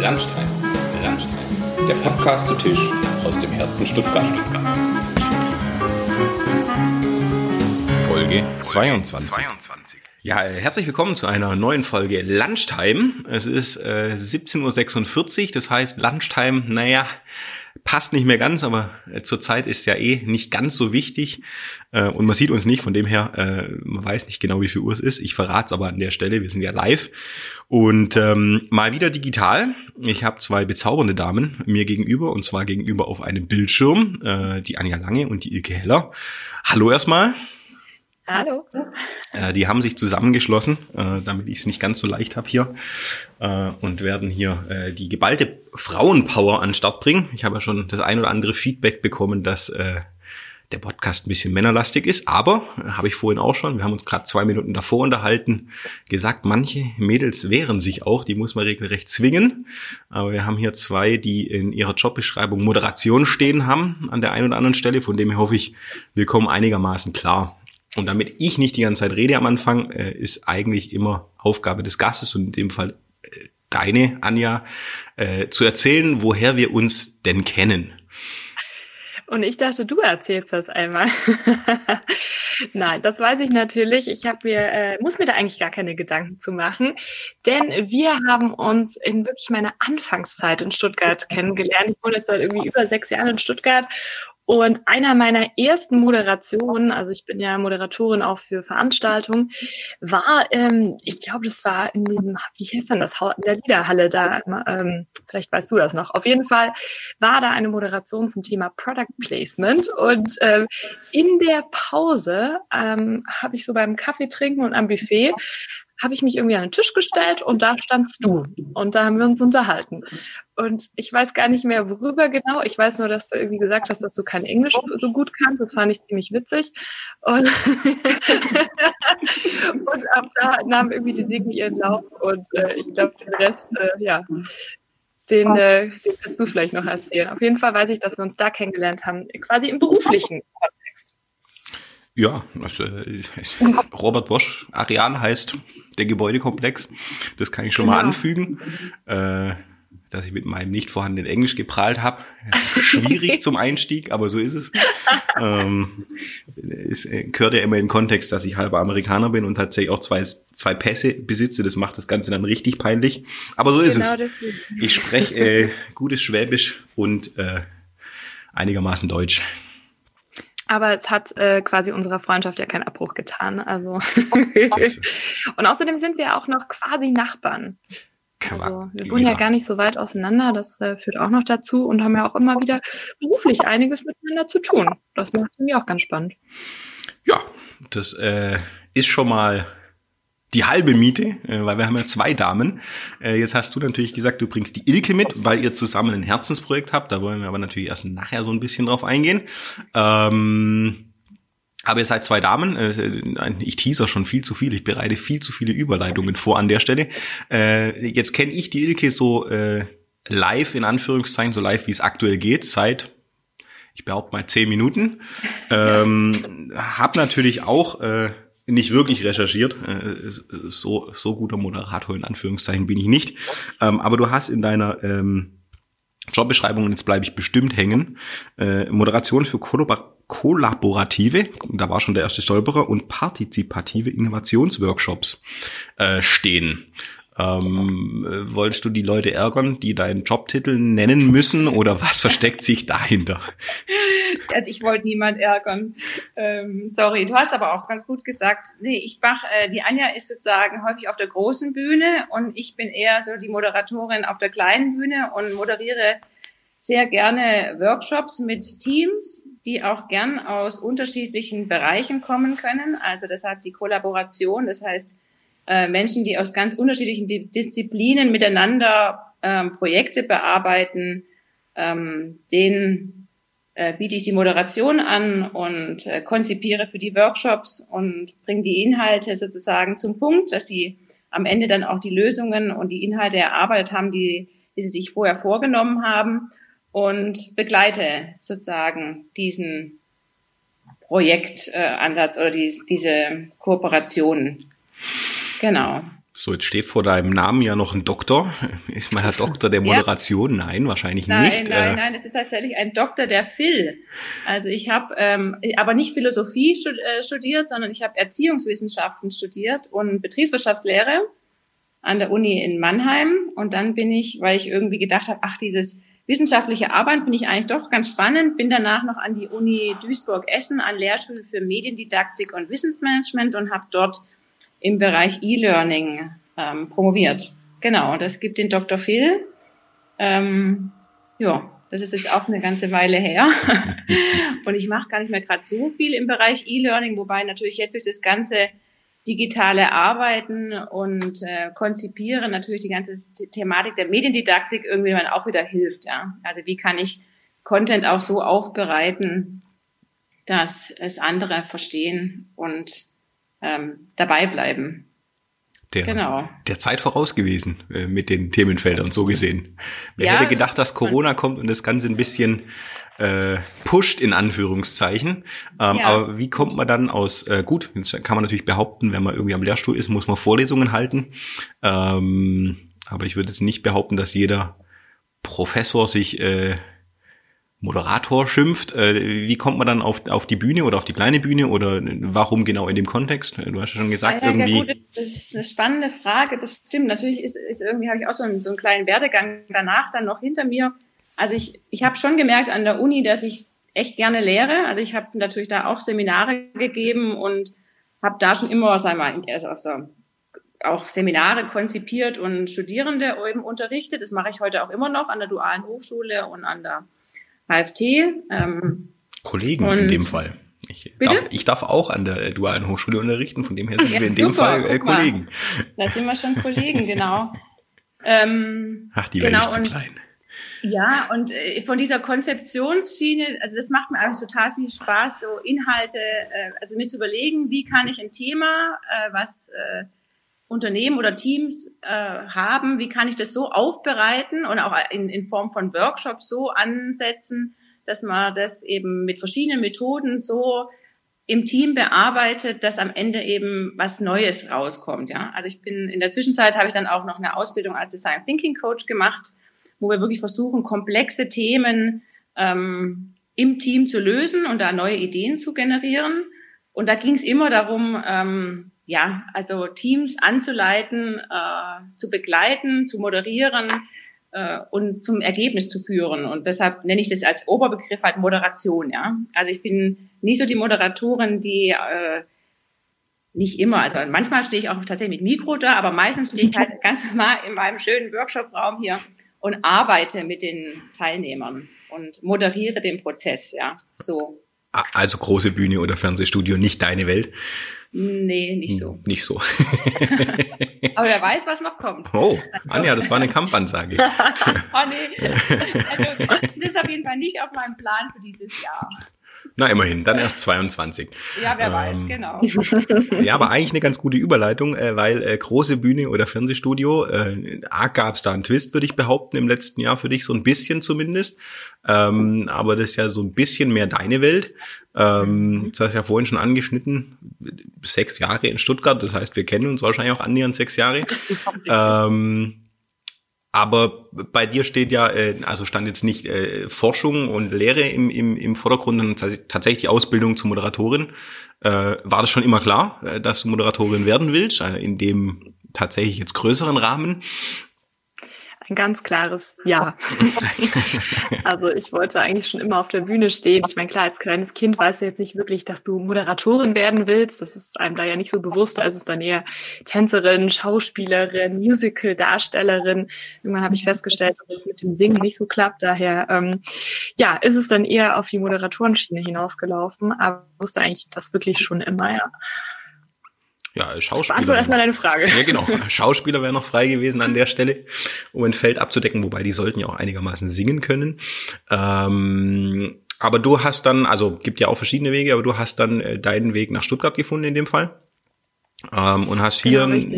Landstein, Landstein, der Podcast zu Tisch aus dem Herzen Stuttgarts. Folge 22. Ja, herzlich willkommen zu einer neuen Folge Lunchtime. Es ist äh, 17.46 Uhr, das heißt Lunchtime, naja, passt nicht mehr ganz, aber äh, zurzeit ist ja eh nicht ganz so wichtig äh, und man sieht uns nicht, von dem her, äh, man weiß nicht genau, wie viel Uhr es ist. Ich verrate es aber an der Stelle, wir sind ja live und ähm, mal wieder digital. Ich habe zwei bezaubernde Damen mir gegenüber und zwar gegenüber auf einem Bildschirm, äh, die Anja Lange und die Ilke Heller. Hallo erstmal. Hallo. Äh, die haben sich zusammengeschlossen, äh, damit ich es nicht ganz so leicht habe hier äh, und werden hier äh, die geballte Frauenpower an Start bringen. Ich habe ja schon das ein oder andere Feedback bekommen, dass äh, der Podcast ein bisschen männerlastig ist, aber äh, habe ich vorhin auch schon, wir haben uns gerade zwei Minuten davor unterhalten, gesagt, manche Mädels wehren sich auch, die muss man regelrecht zwingen. Aber wir haben hier zwei, die in ihrer Jobbeschreibung Moderation stehen haben an der einen oder anderen Stelle, von dem her hoffe ich, wir kommen einigermaßen klar. Und damit ich nicht die ganze Zeit rede am Anfang, äh, ist eigentlich immer Aufgabe des Gastes und in dem Fall äh, deine, Anja, äh, zu erzählen, woher wir uns denn kennen. Und ich dachte, du erzählst das einmal. Nein, das weiß ich natürlich. Ich habe mir äh, muss mir da eigentlich gar keine Gedanken zu machen, denn wir haben uns in wirklich meiner Anfangszeit in Stuttgart kennengelernt. Ich wohne jetzt seit irgendwie über sechs Jahren in Stuttgart und einer meiner ersten Moderationen, also ich bin ja Moderatorin auch für Veranstaltungen, war, ähm, ich glaube, das war in diesem, wie heißt denn das, in der Liederhalle da, ähm, vielleicht weißt du das noch. Auf jeden Fall war da eine Moderation zum Thema Product Placement und ähm, in der Pause ähm, habe ich so beim Kaffee trinken und am Buffet habe ich mich irgendwie an den Tisch gestellt und da standst du. Und da haben wir uns unterhalten. Und ich weiß gar nicht mehr, worüber genau. Ich weiß nur, dass du irgendwie gesagt hast, dass du kein Englisch so gut kannst. Das fand ich ziemlich witzig. Und, und ab da nahmen irgendwie die Dinge ihren Lauf. Und äh, ich glaube, den Rest, äh, ja, den, äh, den kannst du vielleicht noch erzählen. Auf jeden Fall weiß ich, dass wir uns da kennengelernt haben, quasi im beruflichen. Ja, also, äh, Robert Bosch, Ariane heißt der Gebäudekomplex. Das kann ich schon genau. mal anfügen. Äh, dass ich mit meinem nicht vorhandenen Englisch geprahlt habe. Schwierig zum Einstieg, aber so ist es. ähm, es äh, gehört ja immer in den Kontext, dass ich halber Amerikaner bin und tatsächlich auch zwei, zwei Pässe besitze. Das macht das Ganze dann richtig peinlich. Aber so ist genau es. Deswegen. Ich spreche äh, gutes Schwäbisch und äh, einigermaßen Deutsch. Aber es hat äh, quasi unserer Freundschaft ja keinen Abbruch getan. Also und außerdem sind wir auch noch quasi Nachbarn. Also wir wohnen ja. gar nicht so weit auseinander, das äh, führt auch noch dazu und haben ja auch immer wieder beruflich einiges miteinander zu tun. Das macht es irgendwie auch ganz spannend. Ja, das äh, ist schon mal die halbe Miete, äh, weil wir haben ja zwei Damen. Äh, jetzt hast du natürlich gesagt, du bringst die Ilke mit, weil ihr zusammen ein Herzensprojekt habt. Da wollen wir aber natürlich erst nachher so ein bisschen drauf eingehen. Ähm, aber ihr seid zwei Damen. Äh, ich teaser schon viel zu viel. Ich bereite viel zu viele Überleitungen vor an der Stelle. Äh, jetzt kenne ich die Ilke so äh, live, in Anführungszeichen, so live, wie es aktuell geht, seit ich behaupte mal zehn Minuten. Ähm, hab natürlich auch äh, nicht wirklich recherchiert. Äh, so, so guter Moderator in Anführungszeichen bin ich nicht. Ähm, aber du hast in deiner ähm, Jobbeschreibung, jetzt bleibe ich bestimmt hängen, äh, Moderation für kollaborative, da war schon der erste Stolperer, und partizipative Innovationsworkshops äh, stehen. Ähm, äh, wolltest du die Leute ärgern, die deinen Jobtitel nennen müssen oder was versteckt sich dahinter? Also ich wollte niemand ärgern. Ähm, sorry, du hast aber auch ganz gut gesagt, nee, ich mach, äh, die Anja ist sozusagen häufig auf der großen Bühne und ich bin eher so die Moderatorin auf der kleinen Bühne und moderiere sehr gerne Workshops mit Teams, die auch gern aus unterschiedlichen Bereichen kommen können. Also deshalb die Kollaboration, das heißt, äh, Menschen, die aus ganz unterschiedlichen Disziplinen miteinander ähm, Projekte bearbeiten, ähm, denen äh, biete ich die Moderation an und äh, konzipiere für die Workshops und bringe die Inhalte sozusagen zum Punkt, dass sie am Ende dann auch die Lösungen und die Inhalte erarbeitet haben, die, die sie sich vorher vorgenommen haben und begleite sozusagen diesen Projektansatz äh, oder die, diese Kooperation. Genau. So, jetzt steht vor deinem Namen ja noch ein Doktor. Ist man der Doktor der Moderation? Ja. Nein, wahrscheinlich nein, nicht. Nein, nein, nein, es ist tatsächlich ein Doktor der Phil. Also ich habe ähm, aber nicht Philosophie äh, studiert, sondern ich habe Erziehungswissenschaften studiert und Betriebswirtschaftslehre an der Uni in Mannheim. Und dann bin ich, weil ich irgendwie gedacht habe, ach, dieses wissenschaftliche Arbeiten finde ich eigentlich doch ganz spannend, bin danach noch an die Uni Duisburg-Essen an Lehrstuhl für Mediendidaktik und Wissensmanagement und habe dort im Bereich E-Learning ähm, promoviert. Genau, das gibt den Dr. Phil. Ähm, ja, das ist jetzt auch eine ganze Weile her. und ich mache gar nicht mehr gerade so viel im Bereich E-Learning, wobei natürlich jetzt durch das ganze digitale Arbeiten und äh, Konzipieren natürlich die ganze Thematik der Mediendidaktik irgendwie man auch wieder hilft. Ja? Also wie kann ich Content auch so aufbereiten, dass es andere verstehen und ähm, dabei bleiben. Der, genau. der Zeit voraus gewesen äh, mit den Themenfeldern so gesehen. Wer ja, hätte gedacht, dass Corona kommt und das Ganze ein bisschen äh, pusht in Anführungszeichen. Ähm, ja. Aber wie kommt man dann aus, äh, gut, jetzt kann man natürlich behaupten, wenn man irgendwie am Lehrstuhl ist, muss man Vorlesungen halten. Ähm, aber ich würde jetzt nicht behaupten, dass jeder Professor sich äh, Moderator schimpft. Äh, wie kommt man dann auf, auf die Bühne oder auf die kleine Bühne oder warum genau in dem Kontext? Du hast ja schon gesagt, ja, ja, irgendwie. Gut, das ist eine spannende Frage. Das stimmt. Natürlich ist, ist irgendwie habe ich auch so einen, so einen kleinen Werdegang danach dann noch hinter mir. Also ich, ich habe schon gemerkt an der Uni, dass ich echt gerne lehre. Also ich habe natürlich da auch Seminare gegeben und habe da schon immer, sagen wir mal, also auch Seminare konzipiert und Studierende eben unterrichtet. Das mache ich heute auch immer noch an der dualen Hochschule und an der HFT. Ähm, Kollegen in dem Fall. Ich darf, ich darf auch an der dualen Hochschule unterrichten, von dem her sind ja, wir in dem Fall äh, Kollegen. Da sind wir schon Kollegen, genau. Ähm, Ach, die genau, ist zu klein. Ja, und äh, von dieser Konzeptionsschiene, also das macht mir eigentlich total viel Spaß, so Inhalte, äh, also mir zu überlegen, wie kann ich ein Thema, äh, was äh, Unternehmen oder Teams äh, haben, wie kann ich das so aufbereiten und auch in, in Form von Workshops so ansetzen, dass man das eben mit verschiedenen Methoden so im Team bearbeitet, dass am Ende eben was Neues rauskommt. Ja, also ich bin in der Zwischenzeit habe ich dann auch noch eine Ausbildung als Design Thinking Coach gemacht, wo wir wirklich versuchen komplexe Themen ähm, im Team zu lösen und da neue Ideen zu generieren. Und da ging es immer darum, ähm, ja, also Teams anzuleiten, äh, zu begleiten, zu moderieren äh, und zum Ergebnis zu führen. Und deshalb nenne ich das als Oberbegriff halt Moderation, ja. Also ich bin nicht so die Moderatorin, die äh, nicht immer, also manchmal stehe ich auch tatsächlich mit Mikro da, aber meistens stehe ich halt ganz normal in meinem schönen Workshop-Raum hier und arbeite mit den Teilnehmern und moderiere den Prozess, ja, so. Also große Bühne oder Fernsehstudio, nicht deine Welt. Nee, nicht so. Hm, nicht so. Aber wer weiß, was noch kommt. Oh, Anja, das war eine Kampfansage. oh nee. Also, das ist auf jeden Fall nicht auf meinem Plan für dieses Jahr. Na, immerhin, dann erst 22. Ja, wer ähm, weiß, genau. Ja, aber eigentlich eine ganz gute Überleitung, äh, weil äh, große Bühne oder Fernsehstudio, äh, gab es da einen Twist, würde ich behaupten, im letzten Jahr für dich, so ein bisschen zumindest. Ähm, aber das ist ja so ein bisschen mehr deine Welt. Ähm, das hast du ja vorhin schon angeschnitten, sechs Jahre in Stuttgart, das heißt, wir kennen uns wahrscheinlich auch annähernd sechs Jahre. ähm, aber bei dir steht ja, äh, also stand jetzt nicht äh, Forschung und Lehre im, im, im Vordergrund, sondern tatsächlich die Ausbildung zur Moderatorin. Äh, war das schon immer klar, äh, dass du Moderatorin werden willst, äh, in dem tatsächlich jetzt größeren Rahmen? Ein ganz klares Ja. also ich wollte eigentlich schon immer auf der Bühne stehen. Ich meine, klar, als kleines Kind weißt du jetzt nicht wirklich, dass du Moderatorin werden willst. Das ist einem da ja nicht so bewusst. Also es ist dann eher Tänzerin, Schauspielerin, Musical-Darstellerin. Irgendwann habe ich festgestellt, dass es mit dem Singen nicht so klappt. Daher ähm, ja, ist es dann eher auf die Moderatorenschiene hinausgelaufen. Aber ich wusste eigentlich das wirklich schon immer, ja. Ja, Schauspieler. Beantworte erstmal deine Frage. Ja, genau. Schauspieler wäre noch frei gewesen an der Stelle, um ein Feld abzudecken, wobei die sollten ja auch einigermaßen singen können. Ähm, aber du hast dann, also gibt ja auch verschiedene Wege, aber du hast dann äh, deinen Weg nach Stuttgart gefunden in dem Fall. Ähm, und hast hier genau,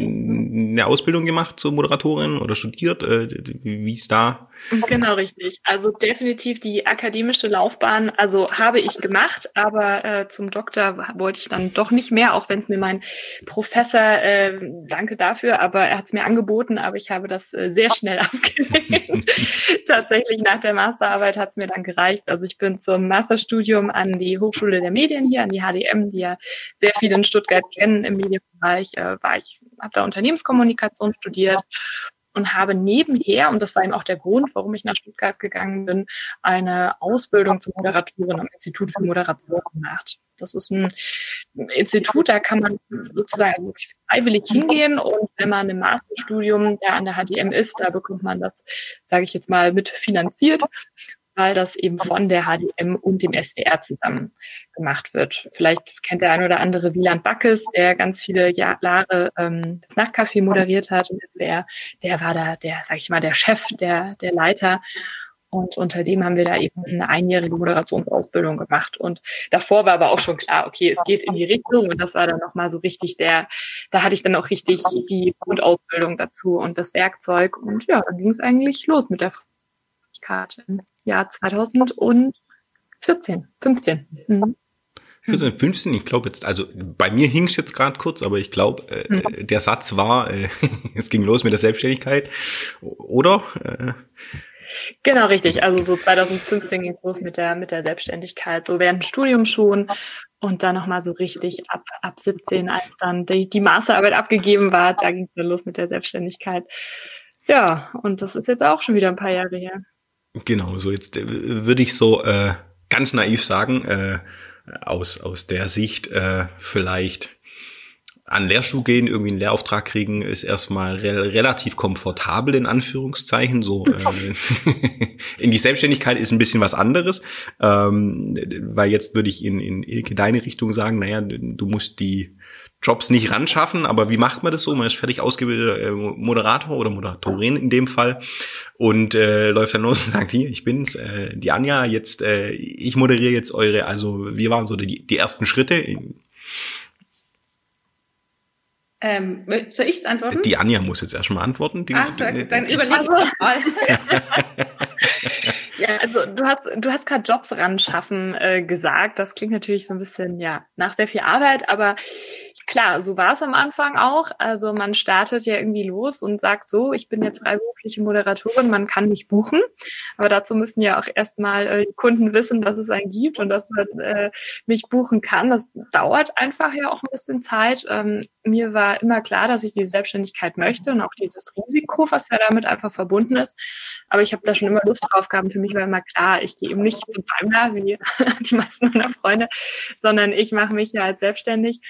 eine Ausbildung gemacht zur Moderatorin oder studiert? Äh, wie ist da? Genau, richtig. Also definitiv die akademische Laufbahn, also habe ich gemacht, aber äh, zum Doktor wollte ich dann doch nicht mehr, auch wenn es mir mein Professor, äh, danke dafür, aber er hat es mir angeboten, aber ich habe das äh, sehr schnell abgelehnt. Tatsächlich nach der Masterarbeit hat es mir dann gereicht. Also ich bin zum Masterstudium an die Hochschule der Medien hier, an die HDM, die ja sehr viele in Stuttgart kennen im Medienbereich, äh, war ich, habe da Unternehmenskommunikation studiert und habe nebenher, und das war eben auch der Grund, warum ich nach Stuttgart gegangen bin, eine Ausbildung zur Moderatorin am Institut für Moderation gemacht. Das ist ein Institut, da kann man sozusagen wirklich freiwillig hingehen und wenn man im Masterstudium da an der HDM ist, da bekommt man das, sage ich jetzt mal, mit weil das eben von der HDM und dem SWR zusammen gemacht wird. Vielleicht kennt der ein oder andere Wieland Backes, der ganz viele Jahre ähm, das Nachtcafé moderiert hat im SWR. Der war da der, sag ich mal, der Chef, der, der Leiter. Und unter dem haben wir da eben eine einjährige Moderationsausbildung gemacht. Und davor war aber auch schon klar, okay, es geht in die Richtung. Und das war dann nochmal so richtig der, da hatte ich dann auch richtig die Grundausbildung dazu und das Werkzeug. Und ja, dann ging es eigentlich los mit der Karte im Jahr 2014, 15. Mhm. 14, 15, ich glaube jetzt, also bei mir hing es jetzt gerade kurz, aber ich glaube, äh, mhm. der Satz war, äh, es ging los mit der Selbstständigkeit, oder? Äh, Genau, richtig. Also so 2015 ging es los mit der, mit der Selbstständigkeit, so während dem Studium schon und dann nochmal so richtig ab, ab 17, als dann die, die Masterarbeit abgegeben war, da ging es dann los mit der Selbstständigkeit. Ja, und das ist jetzt auch schon wieder ein paar Jahre her. Genau, so jetzt äh, würde ich so äh, ganz naiv sagen, äh, aus, aus der Sicht äh, vielleicht an Lehrstuhl gehen, irgendwie einen Lehrauftrag kriegen, ist erstmal re relativ komfortabel in Anführungszeichen. So äh, in die Selbstständigkeit ist ein bisschen was anderes, ähm, weil jetzt würde ich in, in Ilke deine Richtung sagen, naja, du musst die Jobs nicht ran schaffen, aber wie macht man das so? Man ist fertig ausgebildeter äh, Moderator oder Moderatorin in dem Fall und äh, läuft dann los und sagt, hier, ich bin's, äh, die Anja, jetzt, äh, ich moderiere jetzt eure, also wir waren so die, die ersten Schritte. Ähm, soll ich's antworten? Die Anja muss jetzt erstmal antworten. Die, ah, so, dann überleg ich mal. ja, also du hast du hast gerade Jobs ran schaffen äh, gesagt. Das klingt natürlich so ein bisschen ja nach sehr viel Arbeit, aber klar, so war es am Anfang auch. Also man startet ja irgendwie los und sagt so, ich bin jetzt freiberufliche Moderatorin, man kann mich buchen. Aber dazu müssen ja auch erstmal äh, Kunden wissen, dass es einen gibt und dass man äh, mich buchen kann. Das dauert einfach ja auch ein bisschen Zeit. Ähm, mir war immer klar, dass ich diese Selbstständigkeit möchte und auch dieses Risiko, was ja damit einfach verbunden ist. Aber ich habe da schon immer Lust drauf gehabt. Für mich war immer klar, ich gehe eben nicht zum Daimler wie die meisten meiner Freunde, sondern ich mache mich ja als selbstständig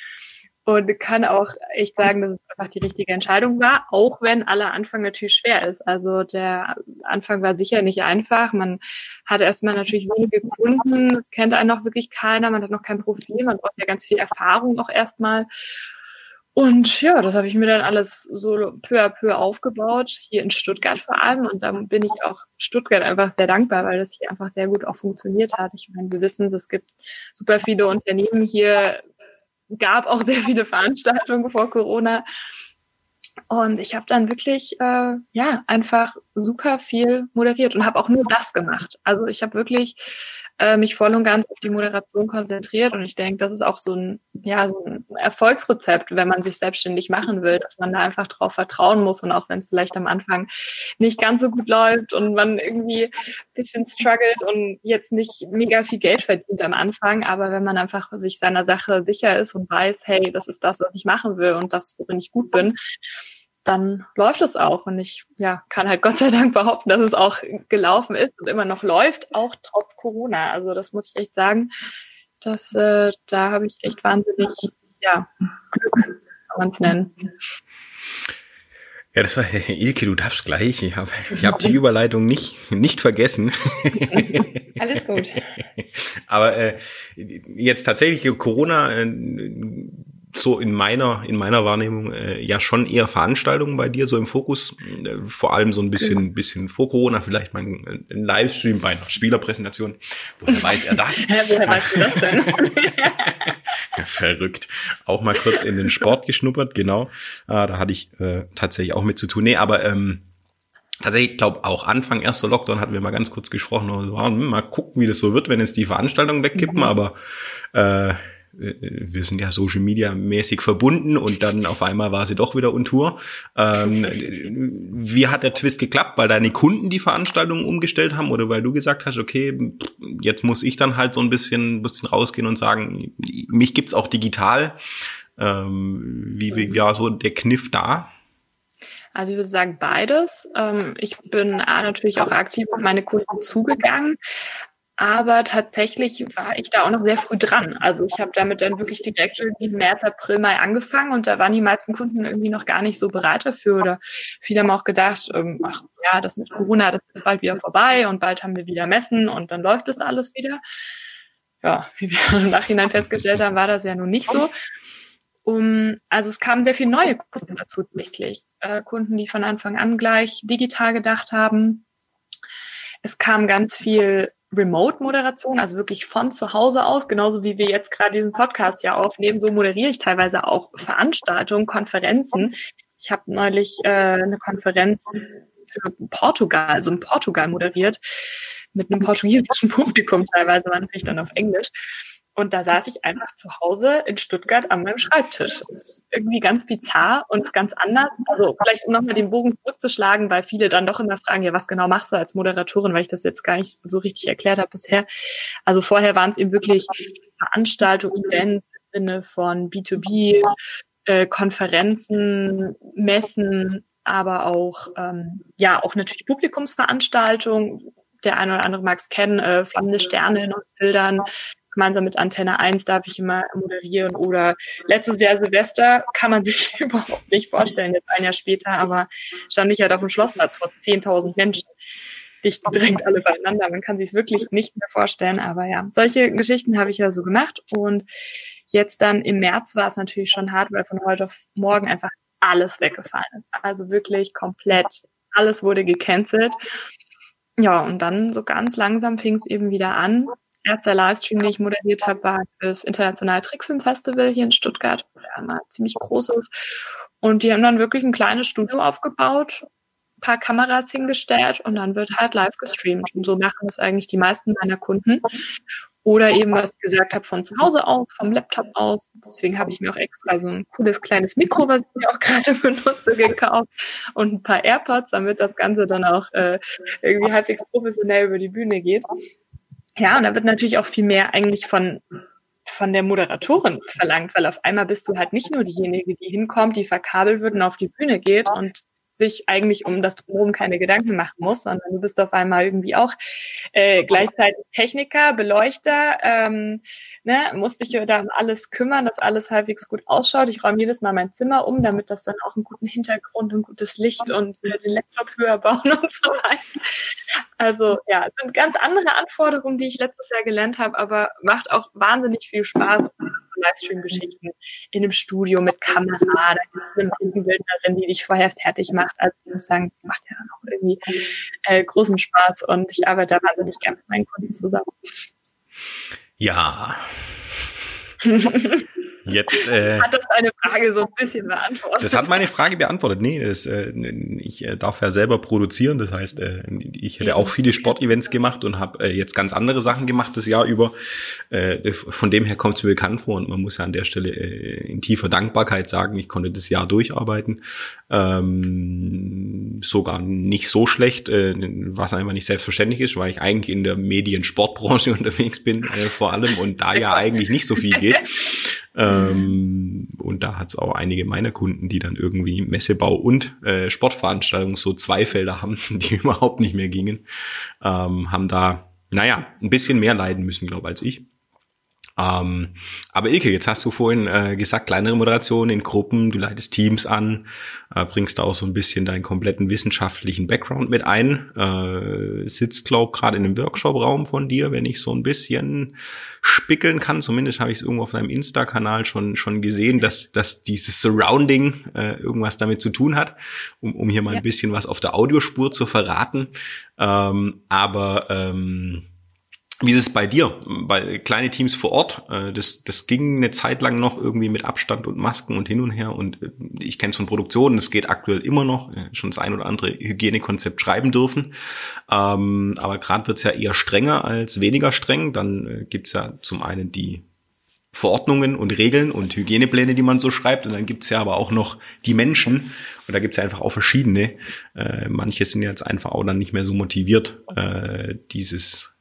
und kann auch echt sagen, dass es einfach die richtige Entscheidung war, auch wenn aller Anfang natürlich schwer ist. Also der Anfang war sicher nicht einfach. Man hat erstmal natürlich wenige Kunden, es kennt einen noch wirklich keiner, man hat noch kein Profil, man braucht ja ganz viel Erfahrung auch erstmal. Und ja, das habe ich mir dann alles so peu à peu aufgebaut, hier in Stuttgart vor allem. Und dann bin ich auch Stuttgart einfach sehr dankbar, weil das hier einfach sehr gut auch funktioniert hat. Ich meine, wir wissen, es gibt super viele Unternehmen hier, gab auch sehr viele Veranstaltungen vor Corona. Und ich habe dann wirklich, äh, ja, einfach super viel moderiert und habe auch nur das gemacht. Also ich habe wirklich äh, mich voll und ganz auf die Moderation konzentriert. Und ich denke, das ist auch so ein, ja, so ein Erfolgsrezept, wenn man sich selbstständig machen will, dass man da einfach drauf vertrauen muss. Und auch wenn es vielleicht am Anfang nicht ganz so gut läuft und man irgendwie ein bisschen struggelt und jetzt nicht mega viel Geld verdient am Anfang, aber wenn man einfach sich seiner Sache sicher ist und weiß, hey, das ist das, was ich machen will und das, worin ich gut bin, dann läuft es auch. Und ich ja, kann halt Gott sei Dank behaupten, dass es auch gelaufen ist und immer noch läuft, auch trotz Corona. Also das muss ich echt sagen. dass äh, da habe ich echt wahnsinnig, ja, Glück, kann man es nennen. Ja, das war Ilke, du darfst gleich. Ich habe ich hab die Überleitung nicht, nicht vergessen. Alles gut. Aber äh, jetzt tatsächlich Corona äh, so in meiner in meiner Wahrnehmung äh, ja schon eher Veranstaltungen bei dir so im Fokus, äh, vor allem so ein bisschen mhm. bisschen vor Corona vielleicht mal ein, ein Livestream bei einer Spielerpräsentation. Woher weiß er das? Woher weißt du das denn? Ja, verrückt. Auch mal kurz in den Sport geschnuppert, genau. Ah, da hatte ich äh, tatsächlich auch mit zu tun. Nee, aber ähm, tatsächlich, glaube auch Anfang erster Lockdown hatten wir mal ganz kurz gesprochen, und so, hm, mal gucken, wie das so wird, wenn jetzt die Veranstaltungen wegkippen, mhm. aber äh, wir sind ja Social Media mäßig verbunden und dann auf einmal war sie doch wieder on Tour. Ähm, wie hat der Twist geklappt? Weil deine Kunden die Veranstaltungen umgestellt haben oder weil du gesagt hast, okay, jetzt muss ich dann halt so ein bisschen, bisschen rausgehen und sagen, mich gibt's auch digital. Ähm, wie, wie ja so der Kniff da? Also ich würde sagen beides. Ähm, ich bin A, natürlich auch aktiv auf meine Kunden zugegangen, aber tatsächlich war ich da auch noch sehr früh dran. Also ich habe damit dann wirklich direkt irgendwie im März, April, Mai angefangen und da waren die meisten Kunden irgendwie noch gar nicht so bereit dafür oder viele haben auch gedacht, ähm, ach ja, das mit Corona, das ist bald wieder vorbei und bald haben wir wieder Messen und dann läuft das alles wieder. Ja, wie wir im Nachhinein festgestellt haben, war das ja nun nicht so. Um, also es kamen sehr viele neue Kunden dazu tatsächlich. Äh, Kunden, die von Anfang an gleich digital gedacht haben. Es kam ganz viel Remote-Moderation, also wirklich von zu Hause aus, genauso wie wir jetzt gerade diesen Podcast ja aufnehmen, so moderiere ich teilweise auch Veranstaltungen, Konferenzen. Ich habe neulich äh, eine Konferenz für Portugal, also in Portugal moderiert, mit einem portugiesischen Publikum teilweise, war natürlich dann auf Englisch. Und da saß ich einfach zu Hause in Stuttgart an meinem Schreibtisch. irgendwie ganz bizarr und ganz anders. Also vielleicht, um nochmal den Bogen zurückzuschlagen, weil viele dann doch immer fragen, ja, was genau machst du als Moderatorin, weil ich das jetzt gar nicht so richtig erklärt habe bisher. Also vorher waren es eben wirklich Veranstaltungen, Events im Sinne von B2B, äh, Konferenzen, Messen, aber auch, ähm, ja, auch natürlich Publikumsveranstaltungen, der eine oder andere mag es kennen, äh, flammende Sterne in Ausbildern, gemeinsam mit Antenne 1 darf ich immer moderieren oder letztes Jahr Silvester kann man sich überhaupt nicht vorstellen, jetzt ein Jahr später, aber stand ich halt auf dem Schlossplatz vor 10.000 Menschen dicht gedrängt alle beieinander. Man kann sich es wirklich nicht mehr vorstellen, aber ja, solche Geschichten habe ich ja so gemacht und jetzt dann im März war es natürlich schon hart, weil von heute auf morgen einfach alles weggefallen ist. Also wirklich komplett alles wurde gecancelt. Ja, und dann so ganz langsam fing es eben wieder an erster Livestream, den ich moderiert habe, war das Internationale Trickfilmfestival hier in Stuttgart, was ja immer ziemlich groß ist. Und die haben dann wirklich ein kleines Studio aufgebaut, ein paar Kameras hingestellt und dann wird halt live gestreamt. Und so machen es eigentlich die meisten meiner Kunden. Oder eben, was ich gesagt habe, von zu Hause aus, vom Laptop aus. Deswegen habe ich mir auch extra so ein cooles kleines Mikro, was ich auch gerade benutze, gekauft und ein paar AirPods, damit das Ganze dann auch äh, irgendwie halbwegs professionell über die Bühne geht. Ja, und da wird natürlich auch viel mehr eigentlich von von der Moderatorin verlangt, weil auf einmal bist du halt nicht nur diejenige, die hinkommt, die verkabelt wird und auf die Bühne geht und sich eigentlich um das Drumherum keine Gedanken machen muss, sondern du bist auf einmal irgendwie auch äh, gleichzeitig Techniker, Beleuchter, ähm, ne, musste ich da alles kümmern, dass alles halbwegs gut ausschaut. Ich räume jedes Mal mein Zimmer um, damit das dann auch einen guten Hintergrund und gutes Licht und äh, den Laptop höher bauen und so weiter. Also ja, sind ganz andere Anforderungen, die ich letztes Jahr gelernt habe, aber macht auch wahnsinnig viel Spaß. Livestream-Geschichten in einem Studio mit Kamera, da gibt es eine Maskenbildnerin, die dich vorher fertig macht. Also ich muss sagen, das macht ja dann auch irgendwie äh, großen Spaß und ich arbeite da wahnsinnig gern mit meinen Kunden zusammen. Ja. Jetzt äh, hat das deine Frage so ein bisschen beantwortet. Das hat meine Frage beantwortet. Nee, das, äh, ich äh, darf ja selber produzieren. Das heißt, äh, ich hätte auch viele Sportevents gemacht und habe äh, jetzt ganz andere Sachen gemacht das Jahr über. Äh, von dem her kommt es mir bekannt vor und man muss ja an der Stelle äh, in tiefer Dankbarkeit sagen, ich konnte das Jahr durcharbeiten. Ähm, sogar nicht so schlecht, äh, was einfach nicht selbstverständlich ist, weil ich eigentlich in der Medien-Sportbranche unterwegs bin, äh, vor allem und da ja eigentlich nicht so viel geht. Ähm, und da hat es auch einige meiner Kunden, die dann irgendwie Messebau und äh, Sportveranstaltungen so zwei Felder haben, die überhaupt nicht mehr gingen, ähm, haben da, naja, ein bisschen mehr leiden müssen, glaube als ich. Ähm, aber Ilke, jetzt hast du vorhin äh, gesagt, kleinere Moderation in Gruppen, du leitest Teams an, äh, bringst da auch so ein bisschen deinen kompletten wissenschaftlichen Background mit ein, äh, sitzt, glaub gerade in einem Workshop-Raum von dir, wenn ich so ein bisschen spickeln kann. Zumindest habe ich es irgendwo auf deinem Insta-Kanal schon schon gesehen, dass, dass dieses Surrounding äh, irgendwas damit zu tun hat, um, um hier mal ja. ein bisschen was auf der Audiospur zu verraten. Ähm, aber ähm, Wie ist es bei dir? Bei kleine Teams vor Ort, äh, das, das ging eine Zeit lang noch irgendwie mit Abstand und Masken und hin und her. Und äh, ich kenne es von Produktionen, das geht aktuell immer noch, äh, schon das ein oder andere Hygienekonzept schreiben dürfen. Ähm, aber gerade wird's ja eher strenger als weniger streng. Dann gibt's ja zum einen die Verordnungen und Regeln und Hygienepläne, die man so schreibt. Und dann gibt's ja aber auch noch die Menschen. Und da gibt's ja einfach auch verschiedene. Manche sind jetzt einfach auch dann nicht mehr so motiviert, dieses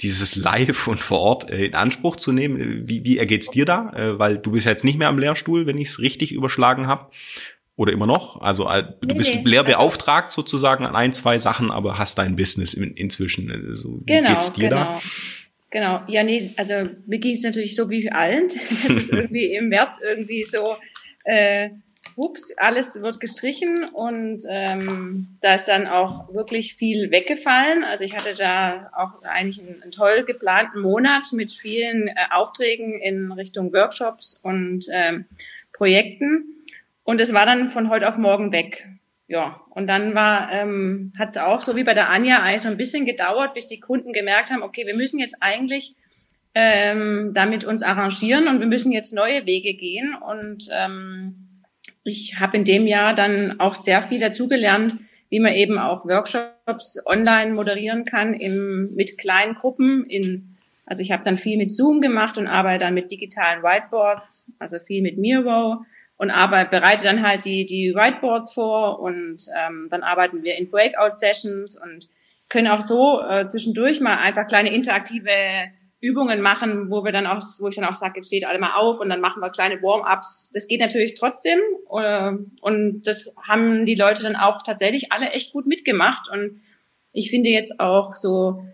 dieses Live und vor Ort äh, in Anspruch zu nehmen. Wie, wie ergeht's dir da? Äh, weil du bist jetzt nicht mehr am Lehrstuhl, wenn ich es richtig überschlagen habe. Oder immer noch? Also äh, du nee, bist nee. leer also beauftragt also, sozusagen an ein, zwei Sachen, aber hast dein Business in, inzwischen. Also, wie genau, geht's dir genau. da? Genau, ja, nee, also mir ging es natürlich so wie für allen. Das ist irgendwie im März irgendwie so, äh, hups, alles wird gestrichen und ähm, da ist dann auch wirklich viel weggefallen. Also ich hatte da auch eigentlich einen, einen toll geplanten Monat mit vielen äh, Aufträgen in Richtung Workshops und ähm, Projekten und es war dann von heute auf morgen weg. Ja, und dann war, ähm, hat es auch so wie bei der Anja eigentlich so ein bisschen gedauert, bis die Kunden gemerkt haben, okay, wir müssen jetzt eigentlich ähm, damit uns arrangieren und wir müssen jetzt neue Wege gehen und ähm, ich habe in dem Jahr dann auch sehr viel dazugelernt, wie man eben auch Workshops online moderieren kann im, mit kleinen Gruppen. In, also ich habe dann viel mit Zoom gemacht und arbeite dann mit digitalen Whiteboards, also viel mit Miro und arbeite, bereite dann halt die, die Whiteboards vor und ähm, dann arbeiten wir in Breakout-Sessions und können auch so äh, zwischendurch mal einfach kleine interaktive Übungen machen, wo wir dann auch, wo ich dann auch sage, jetzt steht alle mal auf und dann machen wir kleine Warm-ups. Das geht natürlich trotzdem äh, und das haben die Leute dann auch tatsächlich alle echt gut mitgemacht und ich finde jetzt auch so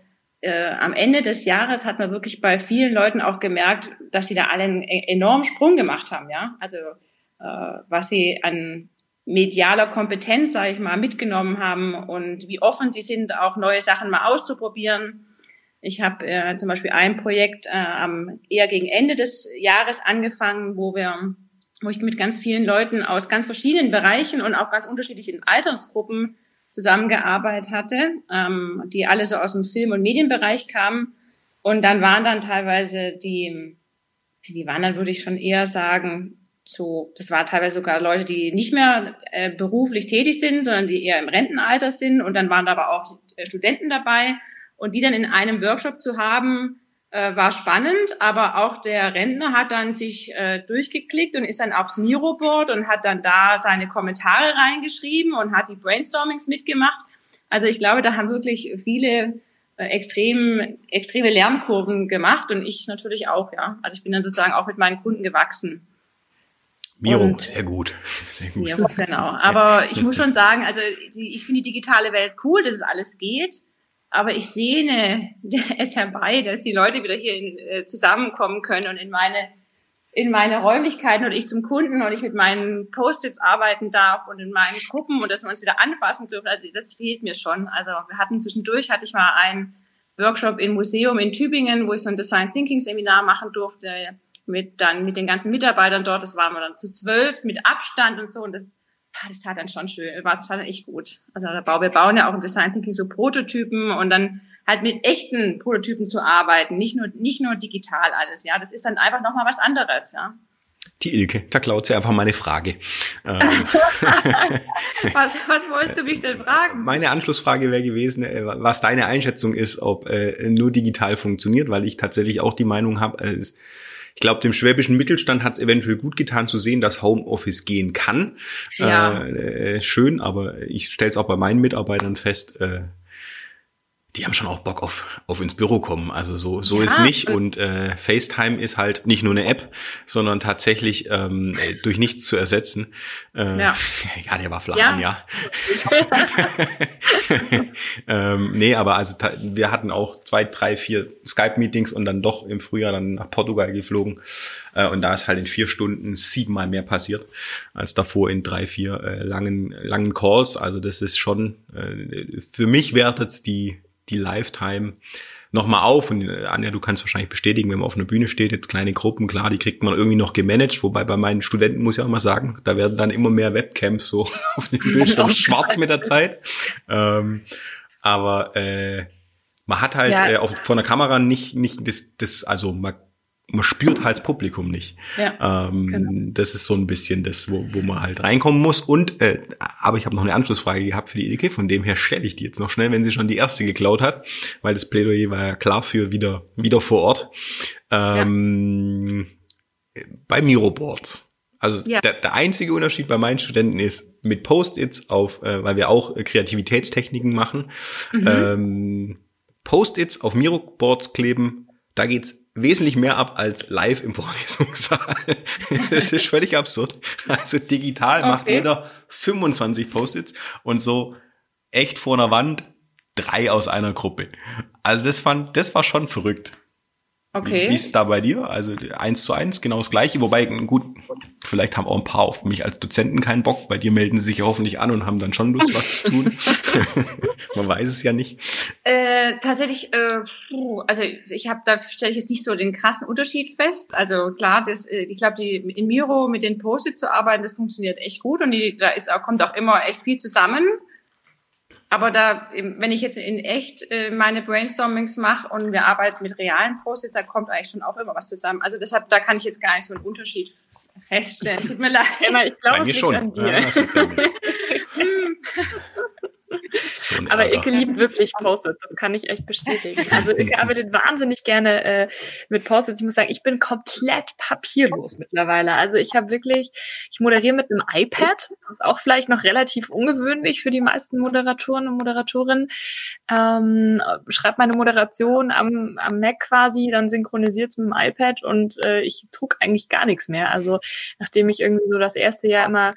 äh, am Ende des Jahres hat man wirklich bei vielen Leuten auch gemerkt, dass sie da alle einen e-, enormen Sprung gemacht haben, ja. Also äh, was sie an medialer Kompetenz, sage ich mal, mitgenommen haben und wie offen sie sind, auch neue Sachen mal auszuprobieren ich habe äh, zum Beispiel ein Projekt äh, am eher gegen Ende des Jahres angefangen, wo wir, wo ich mit ganz vielen Leuten aus ganz verschiedenen Bereichen und auch ganz unterschiedlichen Altersgruppen zusammengearbeitet hatte, ähm, die alle so aus dem Film- und Medienbereich kamen. Und dann waren dann teilweise die, die waren dann, würde ich schon eher sagen, so, das war teilweise sogar Leute, die nicht mehr äh, beruflich tätig sind, sondern die eher im Rentenalter sind. Und dann waren da aber auch äh, Studenten dabei. Und die dann in einem Workshop zu haben, äh, war spannend, aber auch der Rentner hat dann sich äh, durchgeklickt und ist dann aufs Miro-Board und hat dann da seine Kommentare reingeschrieben und hat die Brainstormings mitgemacht. Also ich glaube, da haben wirklich viele äh, extrem, extreme Lernkurven gemacht und ich natürlich auch, ja. Also ich bin dann sozusagen auch mit meinen Kunden gewachsen. Miro, und, sehr gut. Sehr gut. Miro, genau. Aber ich muss schon sagen, also die, ich finde die digitale Welt cool, dass es alles geht. Aber ich sehne es herbei, dass die Leute wieder hier in, äh, zusammenkommen können und in meine, in meine Räumlichkeiten und ich zum Kunden und ich mit meinen Post-its arbeiten darf und in meinen Gruppen und dass wir uns wieder anfassen dürfen. Also das fehlt mir schon. Also wir hatten zwischendurch, hatte ich mal einen Workshop im Museum in Tübingen, wo ich so ein Design Thinking Seminar machen durfte mit dann mit den ganzen Mitarbeitern dort. Das waren wir dann zu zwölf mit Abstand und so und das das tat dann schon schön, war das tat dann echt gut. Also wir bauen ja auch im Design Thinking so Prototypen und dann halt mit echten Prototypen zu arbeiten, nicht nur nicht nur digital alles, ja, das ist dann einfach noch mal was anderes, ja. Die Ilke, da klaut sie einfach meine Frage. Ähm. was, was wolltest du mich denn fragen? Meine Anschlussfrage wäre gewesen, äh, was deine Einschätzung ist, ob äh, nur digital funktioniert, weil ich tatsächlich auch die Meinung habe, äh, ich glaube, dem schwäbischen Mittelstand hat es eventuell gut getan zu sehen, dass Homeoffice gehen kann. Ja. Äh, äh, schön, aber ich stelle es auch bei meinen Mitarbeitern fest, äh, die haben schon auch Bock auf, auf ins Büro kommen. Also so, so ja, ist nicht. Und äh, FaceTime ist halt nicht nur eine App, sondern tatsächlich ähm, durch nichts zu ersetzen. Äh, ja. ja, der war flach ja. ja. ähm, nee, aber also wir hatten auch zwei, drei, vier Skype-Meetings und dann doch im Frühjahr dann nach Portugal geflogen. Äh, und da ist halt in vier Stunden siebenmal mehr passiert als davor in drei, vier äh, langen, langen Calls. Also das ist schon, äh, für mich wertet's die die Lifetime nochmal auf. Und äh, Anja, du kannst wahrscheinlich bestätigen, wenn man auf einer Bühne steht, jetzt kleine Gruppen, klar, die kriegt man irgendwie noch gemanagt, wobei bei meinen Studenten muss ich auch mal sagen, da werden dann immer mehr Webcams so auf dem Bildschirm schwarz mit der Zeit. Ähm, aber äh, Man hat halt Ja. äh, auf, vor der Kamera nicht, nicht das, das, also man, man spürt halt das Publikum nicht. Ja, Ähm, genau. Das ist so ein bisschen das, wo, wo man halt reinkommen muss. Und äh, aber ich habe noch eine Anschlussfrage gehabt für die Ilke, von dem her stelle ich die jetzt noch schnell, wenn sie schon die erste geklaut hat, weil das Plädoyer war ja klar für wieder, wieder vor Ort. Ähm, Bei Miroboards. Also Ja. der, der einzige Unterschied bei meinen Studenten ist mit Post-its auf, äh, weil wir auch äh, Kreativitätstechniken machen, ähm, Post-its auf Miroboards kleben, da geht's wesentlich mehr ab als live im Vorlesungssaal. das ist völlig absurd. Also digital macht Okay. jeder 25 Post-its und so echt vor einer Wand drei aus einer Gruppe. Also das fand, das war schon verrückt. Wie, Okay. wie ist es da bei dir? Also eins zu eins, genau das gleiche. Wobei, gut, vielleicht haben auch ein paar auf mich als Dozenten keinen Bock. Bei dir melden sie sich ja hoffentlich an und haben dann schon Lust, was zu tun. Man weiß es ja nicht. Äh, tatsächlich, äh, also ich habe da stelle ich jetzt nicht so den krassen Unterschied fest. Also klar, das, äh, ich glaube, die in Miro mit den Post-it zu arbeiten, das funktioniert echt gut und die, da ist auch kommt auch immer echt viel zusammen. Aber da, wenn ich jetzt in echt äh, meine Brainstormings mache und wir arbeiten mit realen Post-its, da kommt eigentlich schon auch immer was zusammen. Also deshalb, da kann ich jetzt gar nicht so einen Unterschied feststellen. Tut mir leid. Emma, ich glaube, es liegt schon. an dir. Ja, so Aber Ärger. Icke liebt wirklich Post-its, das kann ich echt bestätigen. Also Icke arbeitet wahnsinnig gerne äh, mit Post-its. Ich muss sagen, ich bin komplett papierlos mittlerweile. Also ich habe wirklich, ich moderiere mit einem iPad. Das ist auch vielleicht noch relativ ungewöhnlich für die meisten Moderatoren und Moderatorinnen. Ähm, schreibe meine Moderation am, am Mac quasi, dann synchronisiert mit dem iPad und äh, ich trug eigentlich gar nichts mehr. Also nachdem ich irgendwie so das erste Jahr immer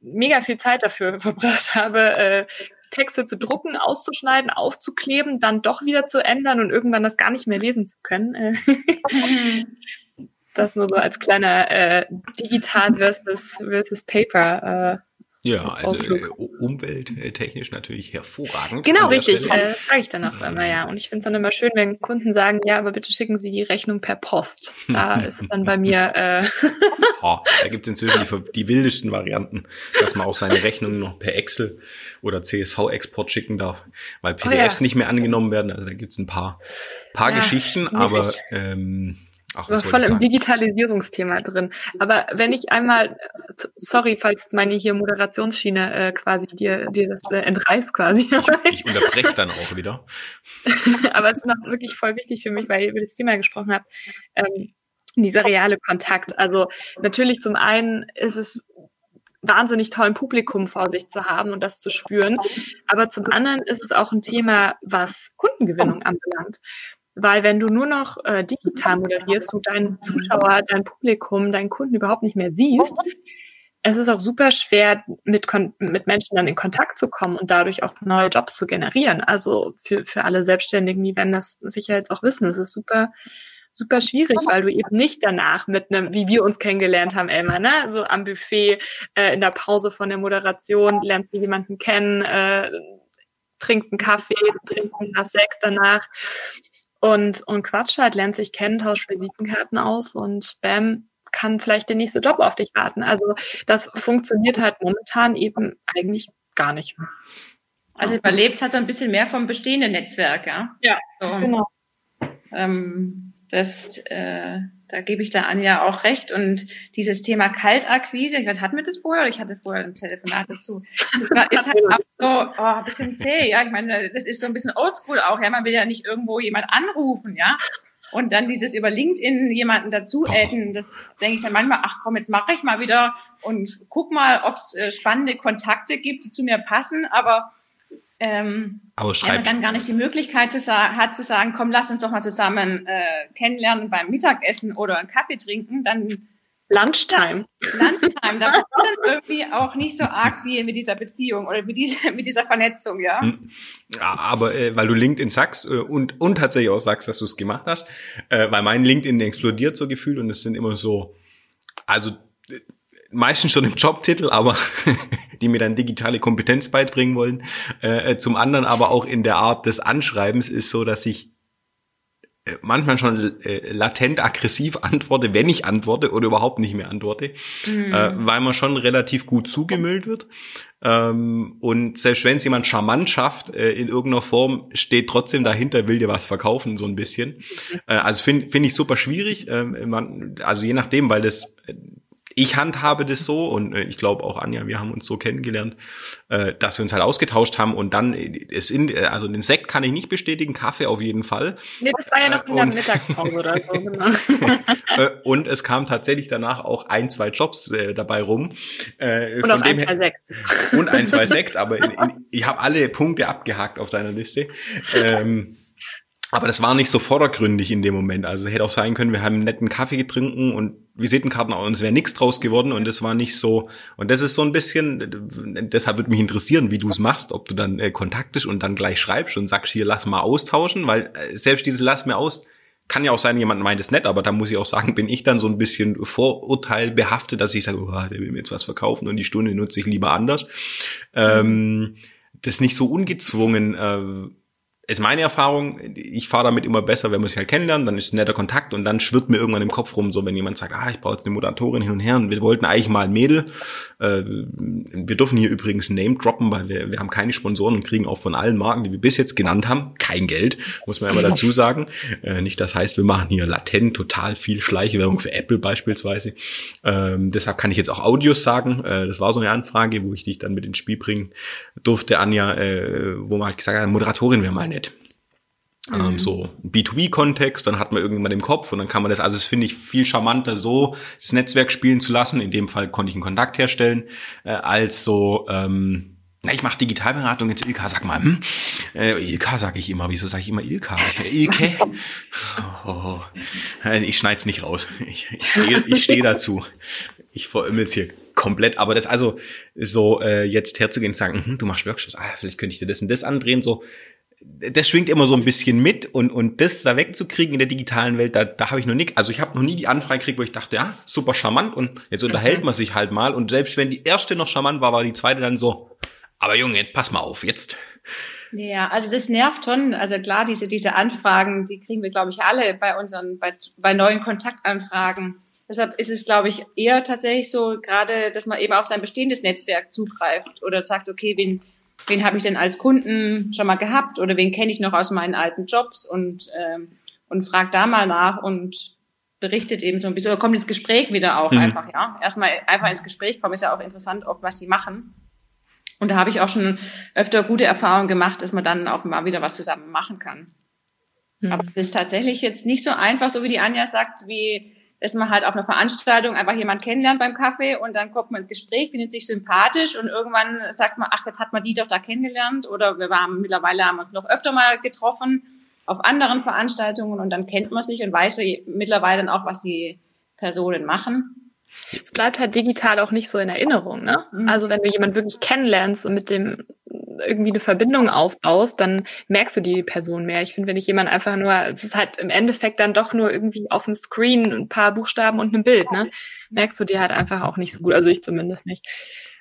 mega viel Zeit dafür verbracht habe, äh, Texte zu drucken, auszuschneiden, aufzukleben, dann doch wieder zu ändern und irgendwann das gar nicht mehr lesen zu können. Äh, das nur so als kleiner äh, digital versus, versus Paper. Ja, als also äh, umwelttechnisch natürlich hervorragend. genau, richtig. Äh, frage ich dann auch immer, ja. Und ich finde es dann immer schön, wenn Kunden sagen, ja, aber bitte schicken Sie die Rechnung per Post. Da ist dann bei mir äh, Oh, da gibt's inzwischen die, die wildesten Varianten, dass man auch seine Rechnungen noch per Excel oder CSV-Export schicken darf, weil PDFs ja. nicht mehr angenommen werden. Also da gibt's ein paar, paar Ja, Geschichten, schwierig. aber ähm, ach, was voll ich im? Digitalisierungsthema drin. Aber wenn ich einmal, sorry, falls meine hier Moderationsschiene äh, quasi dir, dir das äh, entreißt quasi. Ich unterbreche dann auch wieder. Aber es ist noch wirklich voll wichtig für mich, weil ihr über das Thema gesprochen habt. Ähm, dieser reale Kontakt. Also natürlich zum einen ist es wahnsinnig toll, ein Publikum vor sich zu haben und das zu spüren. Aber zum anderen ist es auch ein Thema, was Kundengewinnung anbelangt. Weil wenn du nur noch äh, digital moderierst, du deinen Zuschauer, dein Publikum, deinen Kunden überhaupt nicht mehr siehst, es ist auch super schwer, mit, mit Menschen dann in Kontakt zu kommen und dadurch auch neue Jobs zu generieren. Also für, für alle Selbstständigen, die werden das sicher jetzt auch wissen. Es ist super, super schwierig, weil du eben nicht danach mit einem, wie wir uns kennengelernt haben, Elmar, ne, so am Buffet, äh, in der Pause von der Moderation, lernst du jemanden kennen, äh, trinkst einen Kaffee, trinkst einen Glas Sekt danach und, und quatscht halt, lernt sich kennen, tauscht Visitenkarten aus und bam, kann vielleicht der nächste Job auf dich warten. Also das funktioniert halt momentan eben eigentlich gar nicht. Also überlebt hat so ein bisschen mehr vom bestehenden Netzwerk, ja. Ja, So, Genau. ähm, das, äh, da gebe ich der Anja auch recht. Und dieses Thema Kaltakquise, ich weiß, hatten wir das vorher oder ich hatte vorher ein Telefonat dazu. Das war, ist halt auch so oh, ein bisschen zäh, ja. Ich meine, das ist so ein bisschen oldschool auch, ja. Man will ja nicht irgendwo jemand anrufen, ja. Und dann dieses über LinkedIn jemanden dazu adden, das denke ich dann manchmal, ach komm, jetzt mache ich mal wieder und guck mal, ob es äh, spannende Kontakte gibt, die zu mir passen, aber ähm, Aber wenn man schreib, dann gar nicht die Möglichkeit zu hat zu sagen, komm, lass uns doch mal zusammen äh, kennenlernen beim Mittagessen oder einen Kaffee trinken, dann Lunchtime. Landtime, da wird dann irgendwie auch nicht so arg viel mit dieser Beziehung oder mit dieser, mit dieser Vernetzung, ja. Hm. Ja, aber äh, weil du LinkedIn sagst äh, und, und tatsächlich auch sagst, dass du es gemacht hast, äh, weil mein LinkedIn explodiert so gefühlt und es sind immer so, also äh, meistens schon im Jobtitel, aber die mir dann digitale Kompetenz beibringen wollen. Äh, äh, zum anderen aber auch in der Art des Anschreibens ist so, dass ich äh, manchmal schon äh, latent aggressiv antworte, wenn ich antworte oder überhaupt nicht mehr antworte, äh, weil man schon relativ gut zugemüllt wird. Ähm, und selbst wenn es jemand charmant schafft, äh, in irgendeiner Form, steht trotzdem dahinter, will dir was verkaufen, so ein bisschen. Äh, also finde find ich super schwierig. Ähm, man, also je nachdem, weil das ich handhabe das so und äh, ich glaube auch Anja, wir haben uns so kennengelernt, äh, dass wir uns halt ausgetauscht haben und dann ist in, äh, also den Sekt kann ich nicht bestätigen, Kaffee auf jeden Fall. Nee, das war ja noch in der Mittagspause oder so, genau. und es kam tatsächlich danach auch ein, zwei Jobs äh, dabei rum. Äh, und auch ein, zwei Sekt. Und ein, zwei Sekt, aber in, in, ich habe alle Punkte abgehakt auf deiner Liste. Ähm, aber das war nicht so vordergründig in dem Moment. Also hätte auch sein können, wir haben einen netten Kaffee getrunken und Visitenkarten und es wäre nichts draus geworden und es war nicht so. Und das ist so ein bisschen, deshalb würde mich interessieren, wie du es machst, ob du dann äh, kontaktest und dann gleich schreibst und sagst, hier lass mal austauschen, weil äh, selbst dieses lass mir aus, kann ja auch sein, jemand meint es nett, aber da muss ich auch sagen, bin ich dann so ein bisschen vorurteilbehaftet, dass ich sage, oh, der will mir jetzt was verkaufen und die Stunde nutze ich lieber anders. Ähm, das nicht so ungezwungen. Äh, ist meine Erfahrung, ich fahre damit immer besser, wenn man sich halt kennenlernt, dann ist ein netter Kontakt und dann schwirrt mir irgendwann im Kopf rum, so wenn jemand sagt, ah, ich brauche jetzt eine Moderatorin hin und her und wir wollten eigentlich mal ein Mädel. Äh, wir dürfen hier übrigens Name droppen, weil wir, wir haben keine Sponsoren und kriegen auch von allen Marken, die wir bis jetzt genannt haben, kein Geld, muss man aber dazu sagen. Äh, nicht das heißt, wir machen hier latent total viel Schleichwerbung für Apple beispielsweise. Ähm, deshalb kann ich jetzt auch Audios sagen. Äh, das war so eine Anfrage, wo ich dich dann mit ins Spiel bringen durfte, Anja, äh, wo man halt gesagt hat, Moderatorin wäre mal nett ähm, mhm. so B2B-Kontext, dann hat man irgendwann im Kopf und dann kann man das, also das finde ich viel charmanter, so das Netzwerk spielen zu lassen. In dem Fall konnte ich einen Kontakt herstellen, äh, als so, ähm, na, ich mache Digitalberatung jetzt Ilka, sag mal, hm? Äh, Ilka sage ich immer, wieso sage ich immer Ilka? Ich, Ilke? Oh. Ich schneid's nicht raus. Ich, ich stehe ich steh dazu. Ich verümmel's hier komplett, aber das also so äh, jetzt herzugehen und sagen, hm, du machst Workshops, ah, vielleicht könnte ich dir das und das andrehen, so das schwingt immer so ein bisschen mit und, und das da wegzukriegen in der digitalen Welt, da, da habe ich noch nicht, also ich habe noch nie die Anfrage gekriegt, wo ich dachte, ja, super charmant und jetzt unterhält mhm. man sich halt mal und selbst wenn die erste noch charmant war, war die zweite dann so, aber Junge, jetzt pass mal auf, jetzt. Ja, also das nervt schon. Also klar, diese, diese Anfragen, die kriegen wir, glaube ich, alle bei unseren, bei, bei neuen Kontaktanfragen. Deshalb ist es, glaube ich, eher tatsächlich so, gerade, dass man eben auf sein bestehendes Netzwerk zugreift oder sagt, okay, wen, wen habe ich denn als Kunden schon mal gehabt oder wen kenne ich noch aus meinen alten Jobs und, ähm, und fragt da mal nach und berichtet eben so ein bisschen oder kommt ins Gespräch wieder auch mhm. einfach, ja. Erstmal einfach ins Gespräch kommen ist ja auch interessant, oft was sie machen. Und da habe ich auch schon öfter gute Erfahrungen gemacht, dass man dann auch mal wieder was zusammen machen kann. Mhm. Aber es ist tatsächlich jetzt nicht so einfach, so wie die Anja sagt, wie dass man halt auf einer Veranstaltung einfach jemand kennenlernt beim Kaffee und dann kommt man ins Gespräch, findet sich sympathisch und irgendwann sagt man, ach, jetzt hat man die doch da kennengelernt oder wir waren mittlerweile haben uns noch öfter mal getroffen auf anderen Veranstaltungen und dann kennt man sich und weiß mittlerweile dann auch, was die Personen machen. Es bleibt halt digital auch nicht so in Erinnerung, ne? Mhm. Also wenn du jemanden wirklich kennenlernst und mit dem irgendwie eine Verbindung aufbaust, dann merkst du die Person mehr. Ich finde, wenn ich jemand einfach nur, es ist halt im Endeffekt dann doch nur irgendwie auf dem Screen ein paar Buchstaben und ein Bild, ne? Merkst du dir halt einfach auch nicht so gut. Also ich zumindest nicht.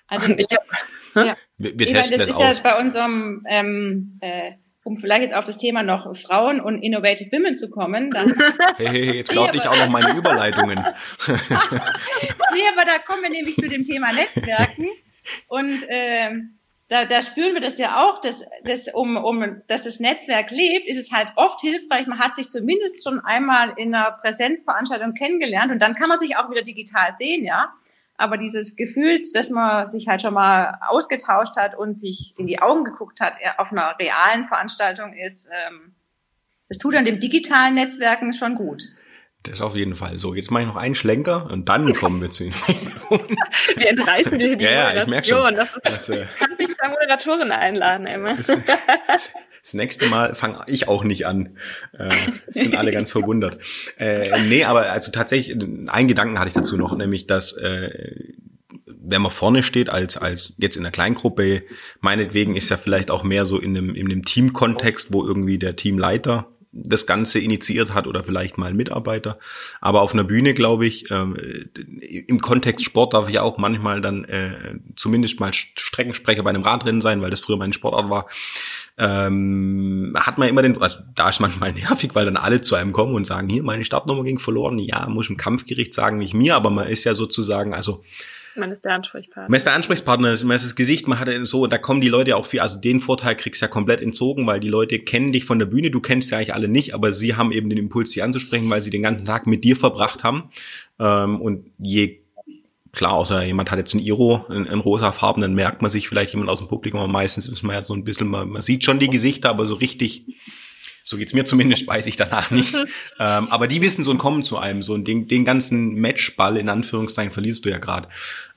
Also ich hab, ja. Wir, wir testen das, das ist ja bei unserem ähm, äh, um vielleicht jetzt auf das Thema noch Frauen und Innovative Women zu kommen, dann. Hey, hey, jetzt klaut ich auch noch meine Überleitungen. nee, aber da kommen wir nämlich zu dem Thema Netzwerken. Und ähm, da, da spüren wir das ja auch, dass, dass, um, um, dass das Netzwerk lebt, ist es halt oft hilfreich. Man hat sich zumindest schon einmal in einer Präsenzveranstaltung kennengelernt und dann kann man sich auch wieder digital sehen, ja. Aber dieses Gefühl, dass man sich halt schon mal ausgetauscht hat und sich in die Augen geguckt hat auf einer realen Veranstaltung ist, ähm, das tut an dem digitalen Netzwerken schon gut. Das auf jeden Fall. So, jetzt mache ich noch einen Schlenker und dann kommen wir zu den Wir entreißen dir die ja, ja, ich merke schon. Das ist, das, äh, kannst zwei Moderatoren einladen, Emma. Das, das nächste Mal fange ich auch nicht an. Äh, sind alle ganz verwundert. Äh, nee, aber also tatsächlich, einen Gedanken hatte ich dazu noch, nämlich, dass äh, wenn man vorne steht als als jetzt in der Kleingruppe, meinetwegen ist ja vielleicht auch mehr so in einem in einem Teamkontext, wo irgendwie der Teamleiter das Ganze initiiert hat oder vielleicht mal ein Mitarbeiter. Aber auf einer Bühne, glaube ich, ähm, im Kontext Sport darf ich auch manchmal dann äh, zumindest mal Streckensprecher bei einem Radrennen sein, weil das früher mein Sportart war. Ähm, hat man immer den, also da ist manchmal nervig, weil dann alle zu einem kommen und sagen, hier, meine Startnummer ging verloren. Ja, muss im Kampfgericht sagen, nicht mir, aber man ist ja sozusagen, also Man ist der Ansprechpartner. Man ist der Ansprechpartner, man ist das Gesicht, man hat so, da kommen die Leute auch viel, also den Vorteil kriegst du ja komplett entzogen, weil die Leute kennen dich von der Bühne, du kennst ja eigentlich alle nicht, aber sie haben eben den Impuls, dich anzusprechen, weil sie den ganzen Tag mit dir verbracht haben. Ähm, und je klar, außer jemand hat jetzt ein Iro, ein, ein rosa Farben, dann merkt man sich vielleicht jemand aus dem Publikum, aber meistens ist man ja so ein bisschen, man, man sieht schon die Gesichter, aber so richtig, so geht's mir zumindest, weiß ich danach nicht. ähm, aber die wissen so und kommen zu einem, so den, den ganzen Matchball in Anführungszeichen verlierst du ja gerade.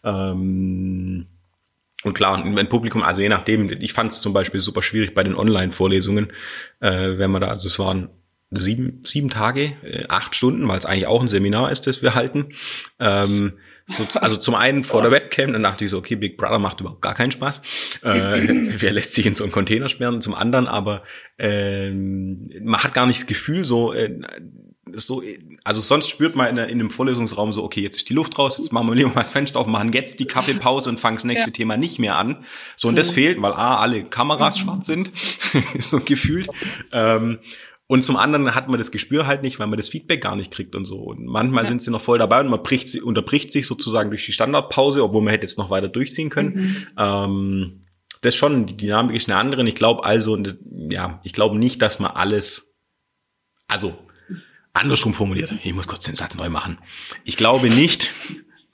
Ähm, und klar, ein Publikum, also je nachdem, ich fand es zum Beispiel super schwierig bei den Online-Vorlesungen, äh, wenn man da, also es waren sieben, sieben Tage, äh, acht Stunden, weil es eigentlich auch ein Seminar ist, das wir halten. Ähm, so, also zum einen vor der Webcam, dann dachte ich so, okay, Big Brother macht überhaupt gar keinen Spaß. Äh, wer lässt sich in so einen Container sperren? Zum anderen aber, ähm, man hat gar nicht das Gefühl, so, äh, so, also sonst spürt man in, in einem Vorlesungsraum so, okay, jetzt ist die Luft raus, jetzt machen wir lieber mal das Fenster auf, machen jetzt die Kaffeepause und fangen das nächste ja. Thema nicht mehr an. So, und das mhm. fehlt, weil A, alle Kameras mhm. schwarz sind, so gefühlt. Ähm, und zum anderen hat man das Gespür halt nicht, weil man das Feedback gar nicht kriegt und so. Und manchmal ja. sind sie noch voll dabei und man bricht sie, unterbricht sich sozusagen durch die Standardpause, obwohl man hätte jetzt noch weiter durchziehen können. Mhm. Ähm, das schon, die Dynamik ist eine andere. Ich glaube also, ja, ich glaube nicht, dass man alles, also andersrum formuliert. Ich muss kurz den Satz neu machen. Ich glaube nicht,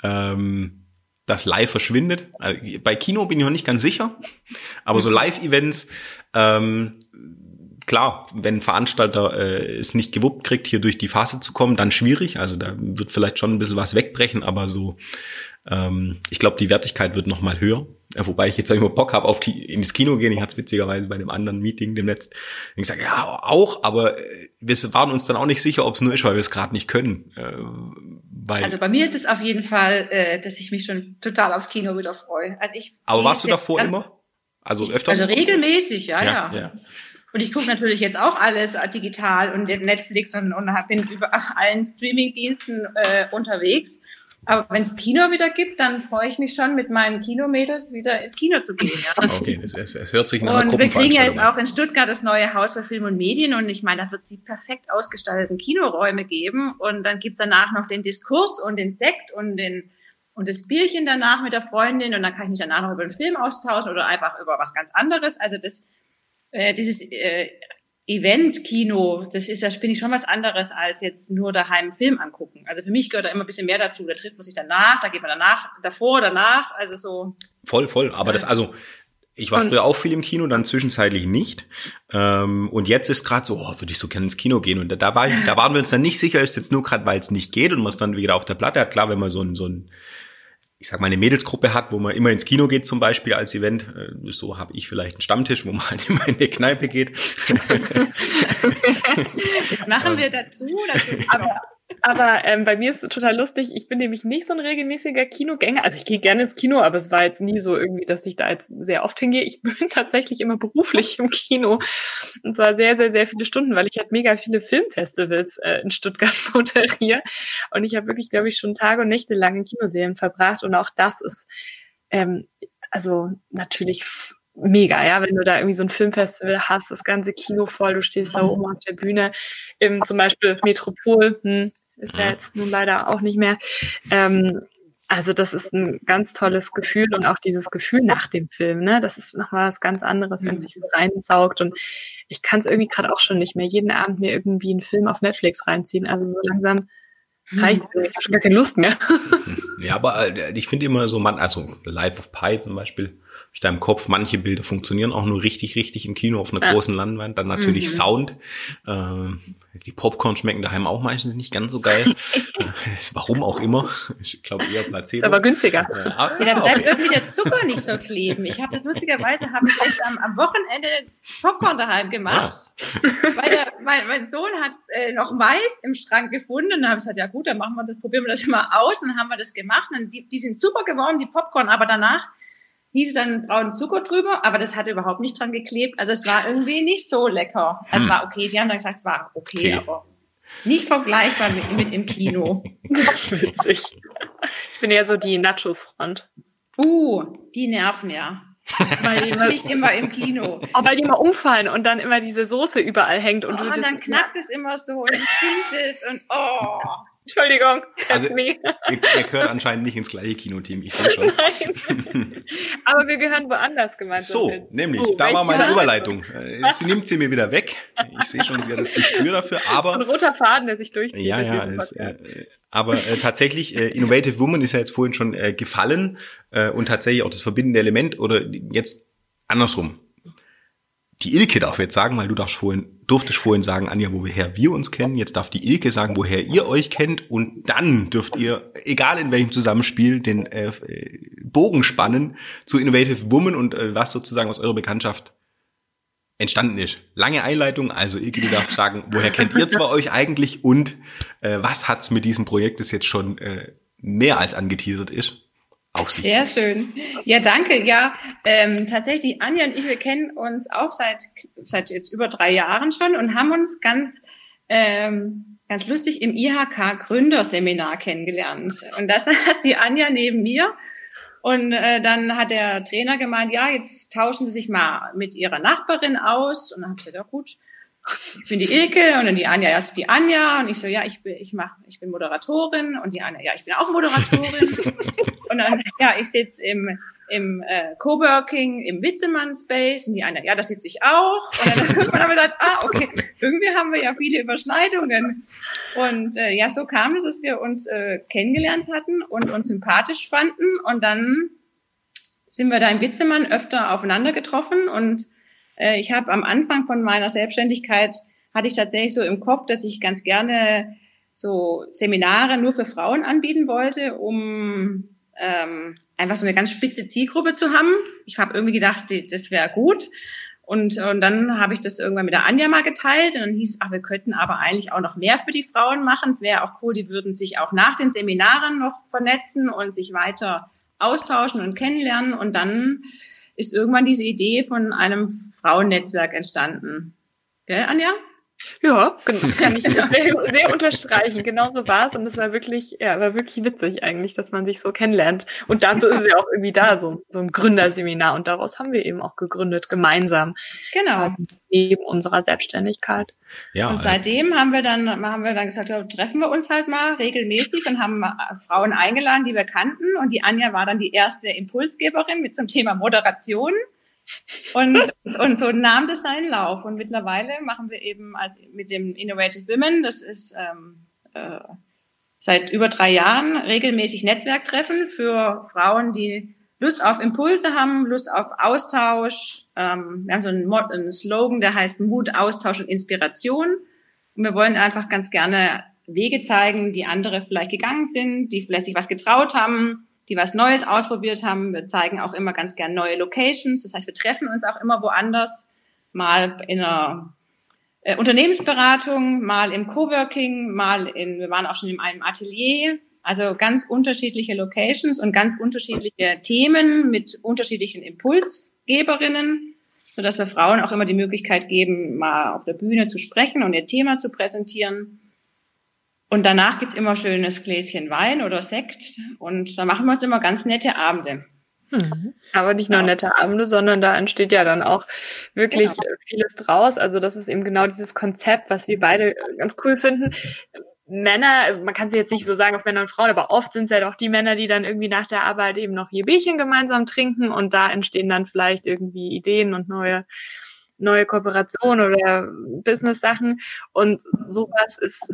ähm, dass live verschwindet. Also bei Kino bin ich noch nicht ganz sicher, aber so. Live-Events ähm, klar, wenn Veranstalter äh, es nicht gewuppt kriegt, hier durch die Phase zu kommen, dann schwierig. Also da wird vielleicht schon ein bisschen was wegbrechen, aber so, ähm, ich glaube, die Wertigkeit wird noch mal höher. Ja, wobei ich jetzt auch immer Bock habe, auf Ki ins Kino gehen. Ich hatte es witzigerweise bei einem anderen Meeting dem letzten. Ich sage, ja, auch, aber äh, wir waren uns dann auch nicht sicher, ob es nur ist, weil wir es gerade nicht können. Äh, weil also bei mir ist es auf jeden Fall, äh, dass ich mich schon total aufs Kino wieder freue. Also ich aber warst du davor immer? Also öfters? Also regelmäßig, ja, ja. ja. Und ich gucke natürlich jetzt auch alles digital und Netflix und, und bin über allen Streamingdiensten äh, unterwegs. Aber wenn es Kino wieder gibt, dann freue ich mich schon, mit meinen Kinomädels wieder ins Kino zu gehen. Ja. Okay, es, es, es hört sich nach Und wir kriegen ja jetzt auch in Stuttgart das neue Haus für Film und Medien und ich meine, da wird es die perfekt ausgestalteten Kinoräume geben und dann gibt's danach noch den Diskurs und den Sekt und den und das Bierchen danach mit der Freundin und dann kann ich mich danach noch über den Film austauschen oder einfach über was ganz anderes. Also das äh, dieses äh, Event-Kino, das ist ja, finde ich, schon was anderes als jetzt nur daheim einen Film angucken. Also für mich gehört da immer ein bisschen mehr dazu. Da trifft man sich danach, da geht man danach, davor, danach, also so. Voll, voll. Aber das, also, ich war und, früher auch viel im Kino, dann zwischenzeitlich nicht. Ähm, und jetzt ist gerade so, oh, würde ich so gerne ins Kino gehen. Und da, da, war, da waren wir uns dann nicht sicher, ist jetzt nur gerade, weil es nicht geht und man es dann wieder auf der Platte hat. Klar, wenn man so ein, so ein ich sag mal, eine Mädelsgruppe hat, wo man immer ins Kino geht zum Beispiel als Event. Äh, so habe ich vielleicht einen Stammtisch, wo man halt immer in die Kneipe geht. machen wir dazu. dazu. Aber, aber ähm, bei mir ist es total lustig. Ich bin nämlich nicht so ein regelmäßiger Kinogänger. Also ich gehe gerne ins Kino, aber es war jetzt nie so irgendwie, dass ich da jetzt sehr oft hingehe. Ich bin tatsächlich immer beruflich im Kino. Und zwar sehr, sehr, sehr viele Stunden, weil ich halt mega viele Filmfestivals äh, in Stuttgart moderiere. Und ich habe wirklich, glaube ich, schon Tage und Nächte lang in Kinoserien verbracht. Und auch das ist ähm, also natürlich mega, ja, wenn du da irgendwie so ein Filmfestival hast, das ganze Kino voll, du stehst da oben auf der Bühne, im zum Beispiel Metropol, hm, ist ja jetzt nun leider auch nicht mehr. Ähm, also das ist ein ganz tolles Gefühl und auch dieses Gefühl nach dem Film, ne? Das ist nochmal was ganz anderes, wenn es sich so reinsaugt. Und ich kann es irgendwie gerade auch schon nicht mehr jeden Abend mir irgendwie einen Film auf Netflix reinziehen. Also so langsam reicht es. Ich habe schon gar keine Lust mehr. ja, aber äh, ich finde immer so, man, also Life of Pi zum Beispiel, ich da im Kopf, manche Bilder funktionieren auch nur richtig, richtig im Kino auf einer ja. großen Leinwand. Dann natürlich mhm. Sound. Äh, die Popcorn schmecken daheim auch meistens nicht ganz so geil. Warum auch immer. Ich glaube eher Placebo. Aber günstiger. Äh, aber, ja, dann bleibt irgendwie der Zucker nicht so kleben. Ich habe das lustigerweise, habe ich echt am, am Wochenende Popcorn daheim gemacht. Ja. Weil der, mein, mein Sohn hat äh, noch Mais im Schrank gefunden. Und dann habe ich gesagt, ja gut, dann machen wir das, probieren wir das mal aus. Und dann haben wir das gemacht. Und die, die sind super geworden, die Popcorn. Aber danach hieß dann braunen Zucker drüber, aber das hatte überhaupt nicht dran geklebt. Also es war irgendwie nicht so lecker. Es hm. war okay. Die haben dann gesagt, es war okay, okay. aber nicht vergleichbar mit, mit im Kino. Witzig. Ich bin ja so die Nachos-Front. Uh, die nerven ja. Weil die immer, nicht immer im Kino. Oh, weil die immer umfallen und dann immer diese Soße überall hängt. Und, oh, und dann knackt es immer so und klingt es und oh. Entschuldigung. Also, ihr, ihr gehört anscheinend nicht ins gleiche Kinoteam, ich sehe schon. Nein. Aber wir gehören woanders gemeinsam So, hin. nämlich, Oh, da war meine Überleitung. Äh, Sie nimmt sie mir wieder weg. Ich sehe schon, sie hat das Gespür dafür, So ein aber roter Faden, der sich durchzieht. ja, ja, Podcast. äh, aber äh, tatsächlich, äh, Innovative Woman ist ja jetzt vorhin schon äh, gefallen äh, und tatsächlich auch das verbindende Element oder jetzt andersrum. Die Ilke darf jetzt sagen, weil du darfst vorhin, durftest vorhin sagen, Anja, woher wir uns kennen. Jetzt darf die Ilke sagen, woher ihr euch kennt und dann dürft ihr, egal in welchem Zusammenspiel, den äh, äh, Bogen spannen zu Innovative Woman und äh, was sozusagen aus eurer Bekanntschaft entstanden ist. Lange Einleitung, also Ilke, du darfst sagen, woher kennt ihr zwar euch eigentlich und äh, was hat's mit diesem Projekt, das jetzt schon äh, mehr als angeteasert ist, auf sich? Sehr schön. Ja, danke. Ja, ähm, tatsächlich, Anja und ich, wir kennen uns auch seit, seit jetzt über drei Jahren schon und haben uns ganz, ähm, ganz lustig im IHK Gründerseminar kennengelernt. Und das saß die Anja neben mir. Und äh, dann hat der Trainer gemeint, ja, jetzt tauschen Sie sich mal mit Ihrer Nachbarin aus. Und dann habe ich gesagt, ja gut, ich bin die Ilke und dann die Anja, ja, ist die Anja und ich so, ja, ich bin, ich mach, ich bin Moderatorin und die Anja, ja, ich bin auch Moderatorin. Und dann, ja, ich sitze im im äh, Coworking im Witzemann Space und die Anja, ja, da sitze ich auch. Und dann hat man aber gesagt, ah, okay, irgendwie haben wir ja viele Überschneidungen. Und äh, ja, so kam es, dass wir uns äh, kennengelernt hatten und uns sympathisch fanden. Und dann sind wir da im Witzemann öfter aufeinander getroffen und äh, ich habe am Anfang von meiner Selbstständigkeit hatte ich tatsächlich so im Kopf, dass ich ganz gerne so Seminare nur für Frauen anbieten wollte, um ähm, einfach so eine ganz spitze Zielgruppe zu haben. Ich habe irgendwie gedacht, die- das wäre gut. Und, und dann habe ich das irgendwann mit der Anja mal geteilt und dann hieß es, ach, wir könnten aber eigentlich auch noch mehr für die Frauen machen. Es wäre auch cool, die würden sich auch nach den Seminaren noch vernetzen und sich weiter austauschen und kennenlernen. Und dann ist irgendwann diese Idee von einem Frauennetzwerk entstanden. Gell, Anja? Ja, genau, das kann ich sehr, sehr unterstreichen. Genau so war es und es war wirklich, ja, war wirklich witzig eigentlich, dass man sich so kennenlernt. Und dazu ist es ja auch irgendwie da, so, so ein Gründerseminar und daraus haben wir eben auch gegründet, gemeinsam, Genau. neben unserer Selbstständigkeit. Ja, Und seitdem haben wir dann, haben wir dann gesagt, ja, treffen wir uns halt mal regelmäßig und haben äh, Frauen eingeladen, die wir kannten. Und die Anja war dann die erste Impulsgeberin mit zum Thema Moderation. Und, und so nahm das seinen Lauf. Und mittlerweile machen wir eben als mit dem Innovative Women, das ist ähm, äh, seit über drei Jahren regelmäßig Netzwerktreffen für Frauen, die Lust auf Impulse haben, Lust auf Austausch. Ähm, wir haben so einen, Mo einen Slogan, der heißt Mut, Austausch und Inspiration. Und wir wollen einfach ganz gerne Wege zeigen, die andere vielleicht gegangen sind, die vielleicht sich was getraut haben, die was Neues ausprobiert haben. Wir zeigen auch immer ganz gern neue Locations. Das heißt, wir treffen uns auch immer woanders, mal in einer äh, Unternehmensberatung, mal im Coworking, mal in, wir waren auch schon in einem Atelier. Also ganz unterschiedliche Locations und ganz unterschiedliche Themen mit unterschiedlichen Impulsgeberinnen, sodass wir Frauen auch immer die Möglichkeit geben, mal auf der Bühne zu sprechen und ihr Thema zu präsentieren. Und danach gibt's immer schönes Gläschen Wein oder Sekt und da machen wir uns immer ganz nette Abende. Mhm. Aber nicht nur nette Abende, sondern da entsteht ja dann auch wirklich Genau. vieles draus. Also das ist eben genau dieses Konzept, was wir beide ganz cool finden. Männer, man kann sie jetzt nicht so sagen auf Männer und Frauen, aber oft sind es ja doch die Männer, die dann irgendwie nach der Arbeit eben noch ihr Bierchen gemeinsam trinken und da entstehen dann vielleicht irgendwie Ideen und neue neue Kooperationen oder Business-Sachen und sowas ist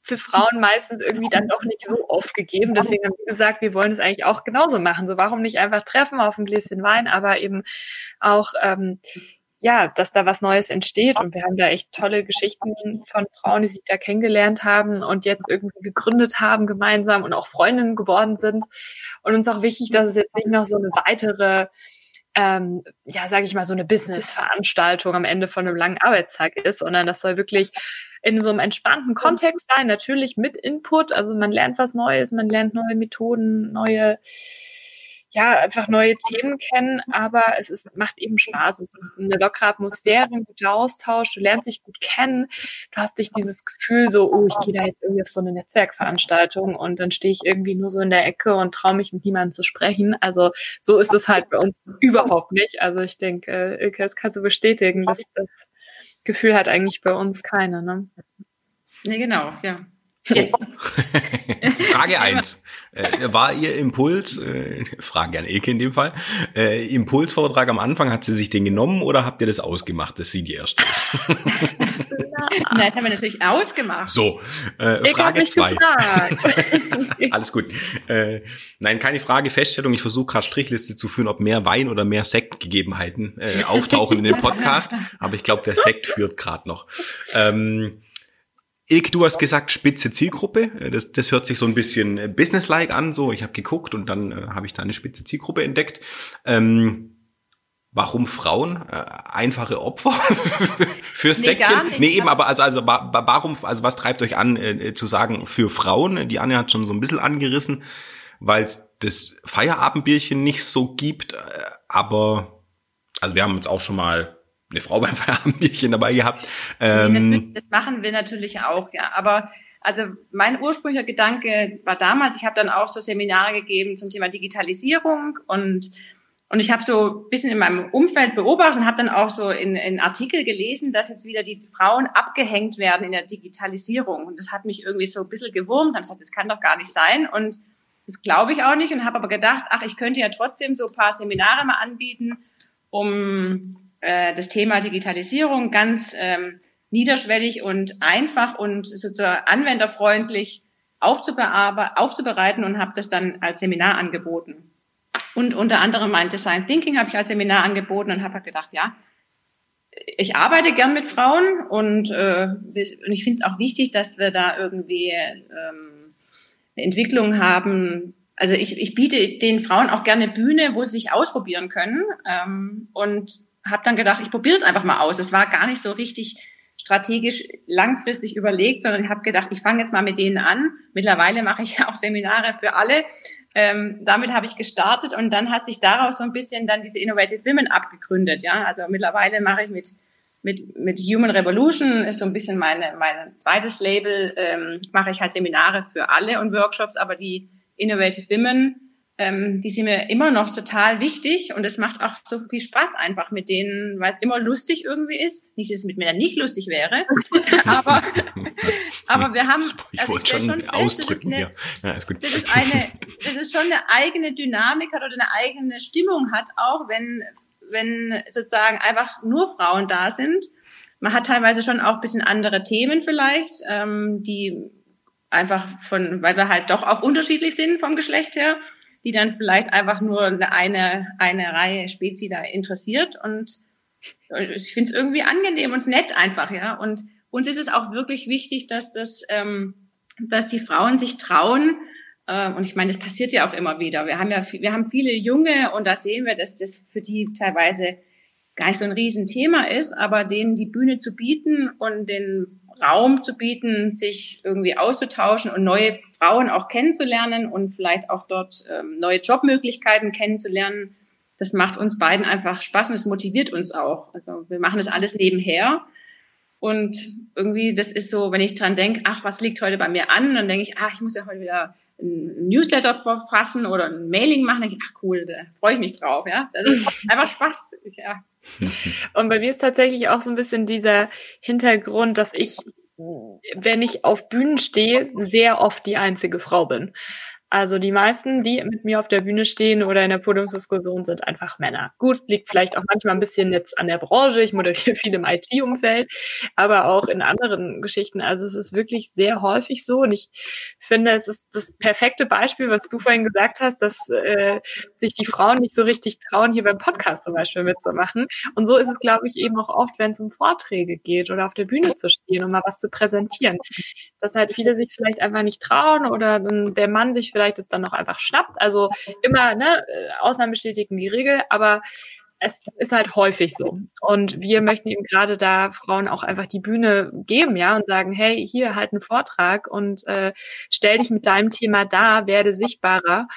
für Frauen meistens irgendwie dann doch nicht so oft gegeben. Deswegen haben wir gesagt, wir wollen es eigentlich auch genauso machen. So, warum nicht einfach treffen auf ein Gläschen Wein, aber eben auch, ähm, ja, dass da was Neues entsteht. Und wir haben da echt tolle Geschichten von Frauen, die sich da kennengelernt haben und jetzt irgendwie gegründet haben gemeinsam und auch Freundinnen geworden sind. Und uns auch wichtig, dass es jetzt nicht noch so eine weitere ähm, ja, sage ich mal, so eine Business-Veranstaltung am Ende von einem langen Arbeitstag ist, sondern das soll wirklich in so einem entspannten Kontext sein, natürlich mit Input, also man lernt was Neues, man lernt neue Methoden, neue, ja, einfach neue Themen kennen, aber es ist, macht eben Spaß. Es ist eine lockere Atmosphäre, ein guter Austausch, du lernst dich gut kennen, du hast dich dieses Gefühl so, oh, ich gehe da jetzt irgendwie auf so eine Netzwerkveranstaltung und dann stehe ich irgendwie nur so in der Ecke und traue mich mit niemandem zu sprechen. Also so ist es halt bei uns überhaupt nicht. Also ich denke, äh, Ilke, das kannst du bestätigen, dass das Gefühl hat eigentlich bei uns keiner, ne? Nee, genau, ja. So. Frage eins: Äh, war Ihr Impuls, äh, Frage an Ilke in dem Fall, äh, Impulsvortrag am Anfang, hat sie sich den genommen oder habt ihr das ausgemacht, dass sie die erste ist? Na, das haben wir natürlich ausgemacht. So, äh, Ich Frage mich zwei. gefragt. Alles gut. Äh, nein, keine Frage, Feststellung. Ich versuche gerade Strichliste zu führen, ob mehr Wein oder mehr Sektgegebenheiten äh, auftauchen in dem Podcast. Aber ich glaube, der Sekt führt gerade noch. Ähm, Ilk, du hast gesagt, spitze Zielgruppe. Äh, Das, das hört sich so ein bisschen äh, businesslike an. So, ich habe geguckt und dann äh, habe ich da eine spitze Zielgruppe entdeckt. Ähm, Warum Frauen? Äh, einfache Opfer Nee, Säckchen? nicht. Nee, eben, aber also, also wa- wa- warum, also was treibt euch an, äh, zu sagen, für Frauen? Die Anja hat schon so ein bisschen angerissen, weil es das Feierabendbierchen nicht so gibt, äh, aber also wir haben jetzt auch schon mal eine Frau beim Feierabendbierchen dabei gehabt. Ähm, das machen wir natürlich auch, ja. Aber also mein ursprünglicher Gedanke war damals, ich habe dann auch so Seminare gegeben zum Thema Digitalisierung und und ich habe so ein bisschen in meinem Umfeld beobachtet und habe dann auch so in, in Artikel gelesen, dass jetzt wieder die Frauen abgehängt werden in der Digitalisierung. Und das hat mich irgendwie so ein bisschen gewurmt. Dann gesagt, das kann doch gar nicht sein. Und das glaube ich auch nicht. Und habe aber gedacht, ach, ich könnte ja trotzdem so ein paar Seminare mal anbieten, um äh, das Thema Digitalisierung ganz ähm, niederschwellig und einfach und sozusagen anwenderfreundlich aufzubereiten und habe das dann als Seminar angeboten. Und unter anderem mein Design Thinking habe ich als Seminar angeboten und habe halt gedacht, ja, ich arbeite gern mit Frauen und, äh, und ich finde es auch wichtig, dass wir da irgendwie ähm, eine Entwicklung haben. Also ich, ich biete den Frauen auch gerne Bühne, wo sie sich ausprobieren können ähm, und habe dann gedacht, ich probiere es einfach mal aus. Es war gar nicht so richtig strategisch langfristig überlegt, sondern ich habe gedacht, ich fange jetzt mal mit denen an. Mittlerweile mache ich ja auch Seminare für alle. Ähm, damit habe ich gestartet und dann hat sich daraus so ein bisschen dann diese Innovative Women abgegründet. Ja, also mittlerweile mache ich mit mit mit Human Revolution ist so ein bisschen meine mein zweites Label. Ähm, mache ich halt Seminare für alle und Workshops, aber die Innovative Women ähm, die sind mir immer noch total wichtig und es macht auch so viel Spaß einfach mit denen, weil es immer lustig irgendwie ist. Nicht, dass es mit mir dann nicht lustig wäre, aber, aber wir haben, ich also wollte stell schon, fest, das ist ausdrücken eine- hier. Ja, ist gut. das ist eine, das ist schon eine eigene Dynamik hat oder eine eigene Stimmung hat, auch wenn, wenn sozusagen einfach nur Frauen da sind. Man hat teilweise schon auch ein bisschen andere Themen vielleicht, ähm, die einfach von, weil wir halt doch auch unterschiedlich sind vom Geschlecht her, die dann vielleicht einfach nur eine, eine, Reihe Spezi da interessiert und ich finde es irgendwie angenehm und nett einfach, ja. Und uns ist es auch wirklich wichtig, dass das, ähm, dass die Frauen sich trauen. Äh, und ich meine, das passiert ja auch immer wieder. Wir haben ja, wir haben viele Junge und da sehen wir, dass das für die teilweise gar nicht so ein Riesenthema ist, aber denen die Bühne zu bieten und den Raum zu bieten, sich irgendwie auszutauschen und neue Frauen auch kennenzulernen und vielleicht auch dort ähm, neue Jobmöglichkeiten kennenzulernen, das macht uns beiden einfach Spaß und es motiviert uns auch. Also wir machen das alles nebenher. Und irgendwie, das ist so, wenn ich dran denke, ach, was liegt heute bei mir an, dann denke ich, ach, ich muss ja heute wieder ein Newsletter verfassen oder ein Mailing machen. Dann denke ich, ach cool, da freue ich mich drauf, ja. Das ist einfach Spaß. Ja. Und bei mir ist tatsächlich auch so ein bisschen dieser Hintergrund, dass ich, wenn ich auf Bühnen stehe, sehr oft die einzige Frau bin. Also die meisten, die mit mir auf der Bühne stehen oder in der Podiumsdiskussion, sind einfach Männer. Gut, liegt vielleicht auch manchmal ein bisschen jetzt an der Branche. Ich moderiere viel im IT-Umfeld, aber auch in anderen Geschichten. Also es ist wirklich sehr häufig so. Und ich finde, es ist das perfekte Beispiel, was du vorhin gesagt hast, dass äh, sich die Frauen nicht so richtig trauen, hier beim Podcast zum Beispiel mitzumachen. Und so ist es, glaube ich, eben auch oft, wenn es um Vorträge geht oder auf der Bühne zu stehen und mal was zu präsentieren. Dass halt viele sich vielleicht einfach nicht trauen oder der Mann sich vielleicht es dann noch einfach schnappt. Also immer, ne, Ausnahmen bestätigen die Regel, aber es ist halt häufig so. Und wir möchten eben gerade da Frauen auch einfach die Bühne geben, ja, und sagen, hey, hier halt einen Vortrag und äh, stell dich mit deinem Thema da, werde sichtbarer.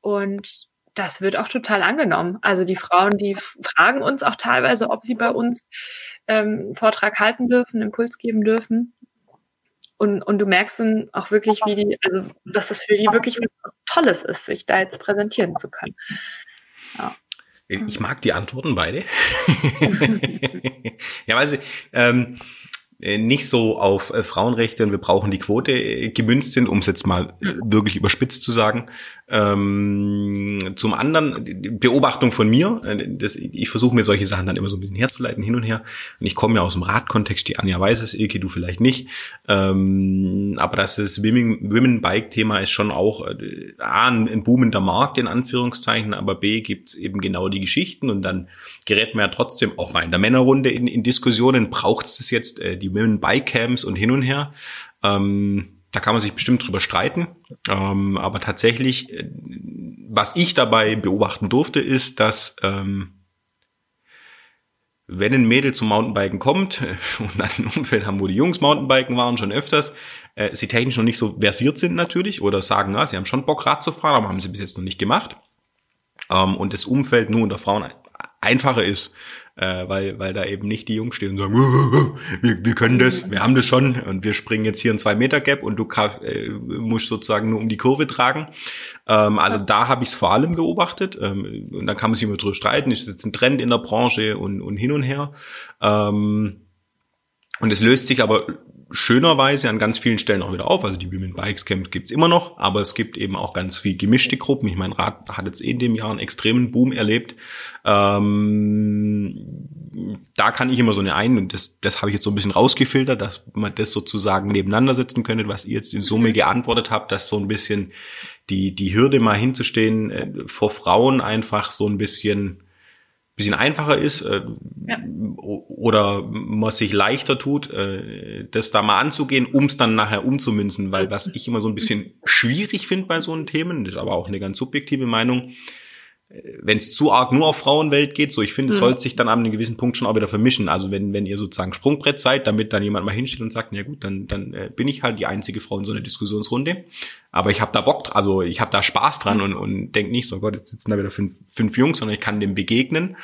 Und das wird auch total angenommen. Also die Frauen, die fragen uns auch teilweise, ob sie bei uns ähm, Vortrag halten dürfen, Impuls geben dürfen. Und, und du merkst dann auch wirklich, wie die, also dass das für die wirklich was Tolles ist, sich da jetzt präsentieren zu können. Ja. Ich mag die Antworten beide. ja, weil sie, ähm, äh, nicht so auf äh, Frauenrechte und wir brauchen die Quote äh, gemünzt sind, um es jetzt mal wirklich überspitzt zu sagen. Ähm, zum anderen Beobachtung von mir. Das, ich versuche mir solche Sachen dann immer so ein bisschen herzuleiten, hin und her. Und ich komme ja aus dem Radkontext, die Anja weiß es, Ilke, du vielleicht nicht. Ähm, aber das ist Women Bike Thema ist schon auch äh, A, ein, ein boomender Markt in Anführungszeichen, aber B gibt's eben genau die Geschichten und dann gerät man ja trotzdem auch mal in der Männerrunde in, in Diskussionen, braucht es jetzt äh, die Women Bike Camps und hin und her. Ähm, da kann man sich bestimmt drüber streiten. Ähm, aber tatsächlich, äh, was ich dabei beobachten durfte, ist, dass ähm, wenn ein Mädel zum Mountainbiken kommt und dann ein Umfeld haben, wo die Jungs Mountainbiken waren, schon öfters, äh, sie technisch noch nicht so versiert sind natürlich oder sagen, ja, sie haben schon Bock Rad zu fahren, aber haben sie bis jetzt noch nicht gemacht. Ähm, und das Umfeld nur unter Frauen einfacher ist, äh, weil, weil da eben nicht die Jungs stehen und sagen, wir, wir können das, wir haben das schon und wir springen jetzt hier ein zwei Meter Gap und du äh, musst sozusagen nur um die Kurve tragen. Ähm, also da habe ich es vor allem beobachtet ähm, und dann kann man sich immer drüber streiten, ist jetzt ein Trend in der Branche und, und hin und her. Ähm, und es löst sich aber schönerweise an ganz vielen Stellen auch wieder auf. Also die Women Bikes Camp gibt's immer noch, aber es gibt eben auch ganz viel gemischte Gruppen. Ich meine, Rad hat jetzt in dem Jahr einen extremen Boom erlebt. Ähm, da kann ich immer so eine ein, und das, das habe ich jetzt so ein bisschen rausgefiltert, dass man das sozusagen nebeneinander setzen könnte, was ihr jetzt in Summe mhm. geantwortet habt, dass so ein bisschen die, die Hürde mal hinzustehen, äh, vor Frauen einfach so ein bisschen bisschen einfacher ist äh, ja. oder man sich leichter tut, äh, das da mal anzugehen, um es dann nachher umzumünzen, weil was ich immer so ein bisschen schwierig finde bei so einen Themen, das ist aber auch eine ganz subjektive Meinung, wenn es zu arg nur auf Frauenwelt geht, so ich finde, es mhm. sollte sich dann an einem gewissen Punkt schon auch wieder vermischen. Also wenn, wenn ihr sozusagen Sprungbrett seid, damit dann jemand mal hinsteht und sagt, na gut, dann, dann äh, bin ich halt die einzige Frau in so einer Diskussionsrunde. Aber ich habe da Bock, also ich habe da Spaß dran und, und denk nicht, so Gott, jetzt sitzen da wieder fünf, fünf Jungs, sondern ich kann dem begegnen.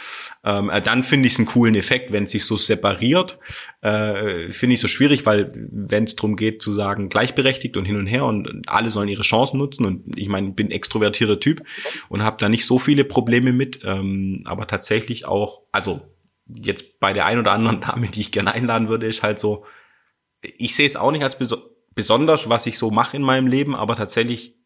Ähm, äh, dann finde ich es einen coolen Effekt, wenn es sich so separiert. Äh, finde ich so schwierig, weil wenn es darum geht zu sagen, gleichberechtigt und hin und her und alle sollen ihre Chancen nutzen und ich meine, bin extrovertierter Typ und habe da nicht so viele Probleme mit, ähm, aber tatsächlich auch, also jetzt bei der ein oder anderen Dame, die ich gerne einladen würde, ist halt so, ich sehe es auch nicht als besonders, was ich so mache in meinem Leben, aber tatsächlich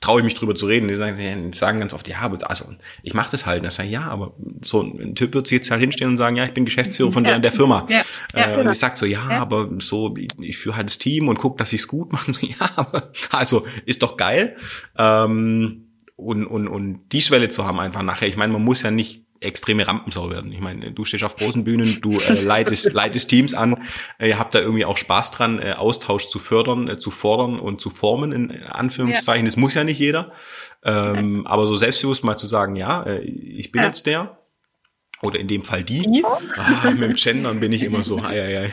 traue ich mich drüber zu reden. Die sagen, die sagen ganz oft, ja, aber also ich mache das halt. Und ich sage, ja, aber so ein Typ wird sich jetzt halt hinstellen und sagen, ja, ich bin Geschäftsführer von ja. der, der Firma. Ja. Ja, äh, genau. Und ich sag so, ja, aber so, ich, ich führe halt das Team und guck, dass ich's gut mache. ja, aber, also ist doch geil. Ähm, und, und, und die Schwelle zu haben einfach nachher. Ich meine, man muss ja nicht extreme Rampensau werden. Ich meine, du stehst auf großen Bühnen, du äh, leitest, leitest Teams an, äh, ihr habt da irgendwie auch Spaß dran, äh, Austausch zu fördern, äh, zu fordern und zu formen, in Anführungszeichen. Ja. Das muss ja nicht jeder. Ähm, ja. Aber so selbstbewusst mal zu sagen, ja, äh, ich bin ja. jetzt der, oder in dem Fall die. Ah, mit dem Gendern bin ich immer so, ei, ei, ei.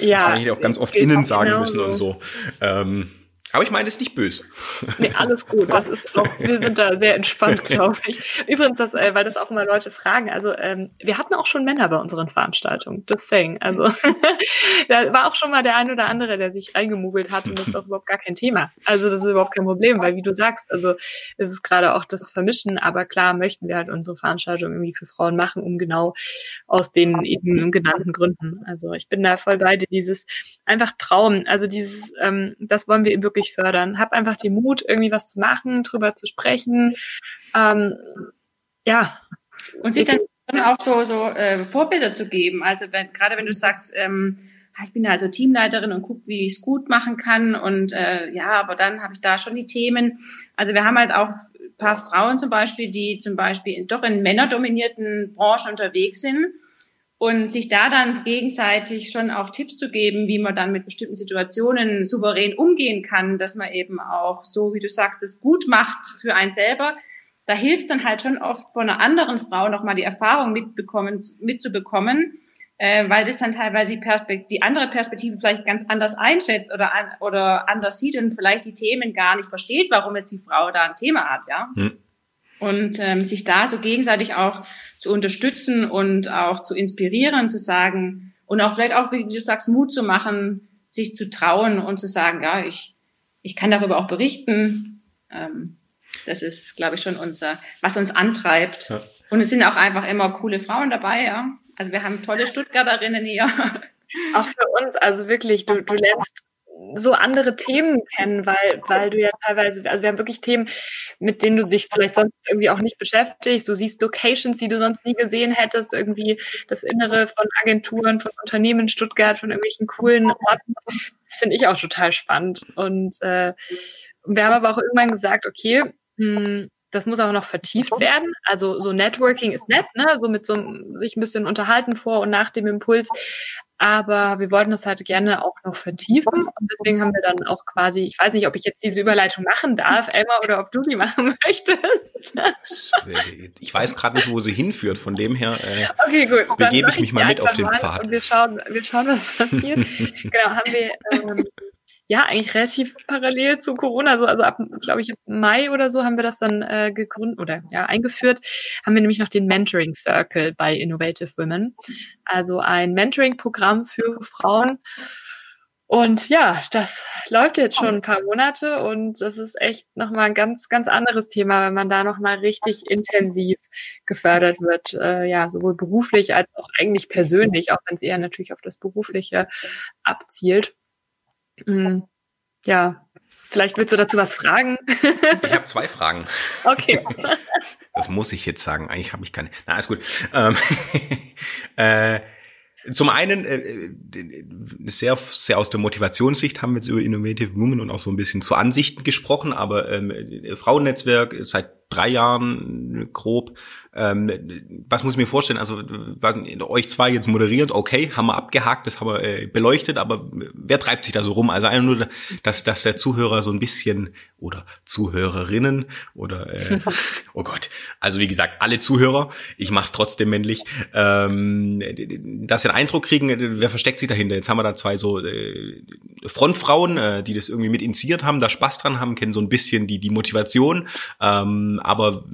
Ja. Wahrscheinlich auch ganz oft innen sagen genau müssen so. und so. Ähm, aber ich meine es nicht böse. Nee, alles gut. Das ist auch, wir sind da sehr entspannt, glaube ich. Übrigens, das, äh, weil das auch immer Leute fragen. Also, ähm, wir hatten auch schon Männer bei unseren Veranstaltungen. Das saying. Also, da war auch schon mal der ein oder andere, der sich reingemugelt hat und das ist auch überhaupt gar kein Thema. Also, das ist überhaupt kein Problem, weil wie du sagst, also, es ist gerade auch das Vermischen, aber klar möchten wir halt unsere Veranstaltung irgendwie für Frauen machen, um genau aus den eben genannten Gründen. Also, ich bin da voll bei dir, dieses einfach Traum. Also, dieses, ähm, das wollen wir wirklich fördern. Hab einfach den Mut, irgendwie was zu machen, drüber zu sprechen. Ähm, ja. Und sich dann auch so, so äh, Vorbilder zu geben. Also wenn, gerade wenn du sagst, ähm, ah, ich bin also Teamleiterin und guck, wie ich es gut machen kann. Und äh, ja, aber dann habe ich da schon die Themen. Also wir haben halt auch ein paar Frauen zum Beispiel, die zum Beispiel in, doch in männerdominierten Branchen unterwegs sind und sich da dann gegenseitig schon auch Tipps zu geben, wie man dann mit bestimmten Situationen souverän umgehen kann, dass man eben auch so, wie du sagst, es gut macht für einen selber. Da hilft dann halt schon oft von einer anderen Frau nochmal die Erfahrung mitbekommen, mitzubekommen, äh, weil das dann teilweise die, Perspekt die andere Perspektive vielleicht ganz anders einschätzt oder, an, oder anders sieht und vielleicht die Themen gar nicht versteht, warum jetzt die Frau da ein Thema hat, ja. Hm. Und ähm, sich da so gegenseitig auch zu unterstützen und auch zu inspirieren, zu sagen und auch vielleicht auch, wie du sagst, Mut zu machen, sich zu trauen und zu sagen, ja, ich, ich kann darüber auch berichten. Ähm, das ist, glaube ich, schon unser, was uns antreibt. Ja. Und es sind auch einfach immer coole Frauen dabei, ja. Also wir haben tolle Stuttgarterinnen hier. auch für uns, also wirklich, du, du lernst so andere Themen kennen, weil, weil du ja teilweise, also wir haben wirklich Themen, mit denen du dich vielleicht sonst irgendwie auch nicht beschäftigst. Du siehst Locations, die du sonst nie gesehen hättest, irgendwie das Innere von Agenturen, von Unternehmen in Stuttgart, von irgendwelchen coolen Orten. Das finde ich auch total spannend. Und äh, wir haben aber auch irgendwann gesagt, okay, mh, hm, das muss auch noch vertieft werden. Also so Networking ist nett, ne? So mit so sich ein bisschen unterhalten vor und nach dem Impuls. Aber wir wollten das halt gerne auch noch vertiefen. Und deswegen haben wir dann auch quasi, ich weiß nicht, ob ich jetzt diese Überleitung machen darf, Elmar, oder ob du die machen möchtest. Ich weiß gerade nicht, wo sie hinführt. Von dem her äh, okay, gut. begebe ich mich mal mit auf den Pfad. Und wir schauen, wir schauen, was passiert. genau, haben wir ähm, ja, eigentlich relativ parallel zu Corona, so also ab, glaube ich, Mai oder so haben wir das dann äh, gegründet oder ja eingeführt, haben wir nämlich noch den Mentoring Circle bei Innovative Women, also ein Mentoring-Programm für Frauen. Und ja, das läuft jetzt schon ein paar Monate und das ist echt nochmal ein ganz, ganz anderes Thema, wenn man da nochmal richtig intensiv gefördert wird, äh, ja, sowohl beruflich als auch eigentlich persönlich, auch wenn es eher natürlich auf das Berufliche abzielt. Mm, ja, vielleicht willst du dazu was fragen? ich habe zwei Fragen. Okay. Das muss ich jetzt sagen. Eigentlich habe ich keine. Na, alles gut. Ähm, äh, zum einen, äh, sehr, sehr aus der Motivationssicht haben wir jetzt über Innovative Women und auch so ein bisschen zu Ansichten gesprochen, aber ähm, Frauennetzwerk seit drei Jahren grob ähm, was muss ich mir vorstellen? Also euch zwei jetzt moderiert, okay, haben wir abgehakt, das haben wir äh, beleuchtet, aber wer treibt sich da so rum? Also einfach nur, dass, dass der Zuhörer so ein bisschen oder Zuhörerinnen oder äh, oh Gott, also wie gesagt, alle Zuhörer, ich mach's trotzdem männlich, ähm, dass sie einen Eindruck kriegen, wer versteckt sich dahinter? Jetzt haben wir da zwei so äh, Frontfrauen, äh, die das irgendwie mit initiiert haben, da Spaß dran haben, kennen so ein bisschen die, die Motivation, ähm, aber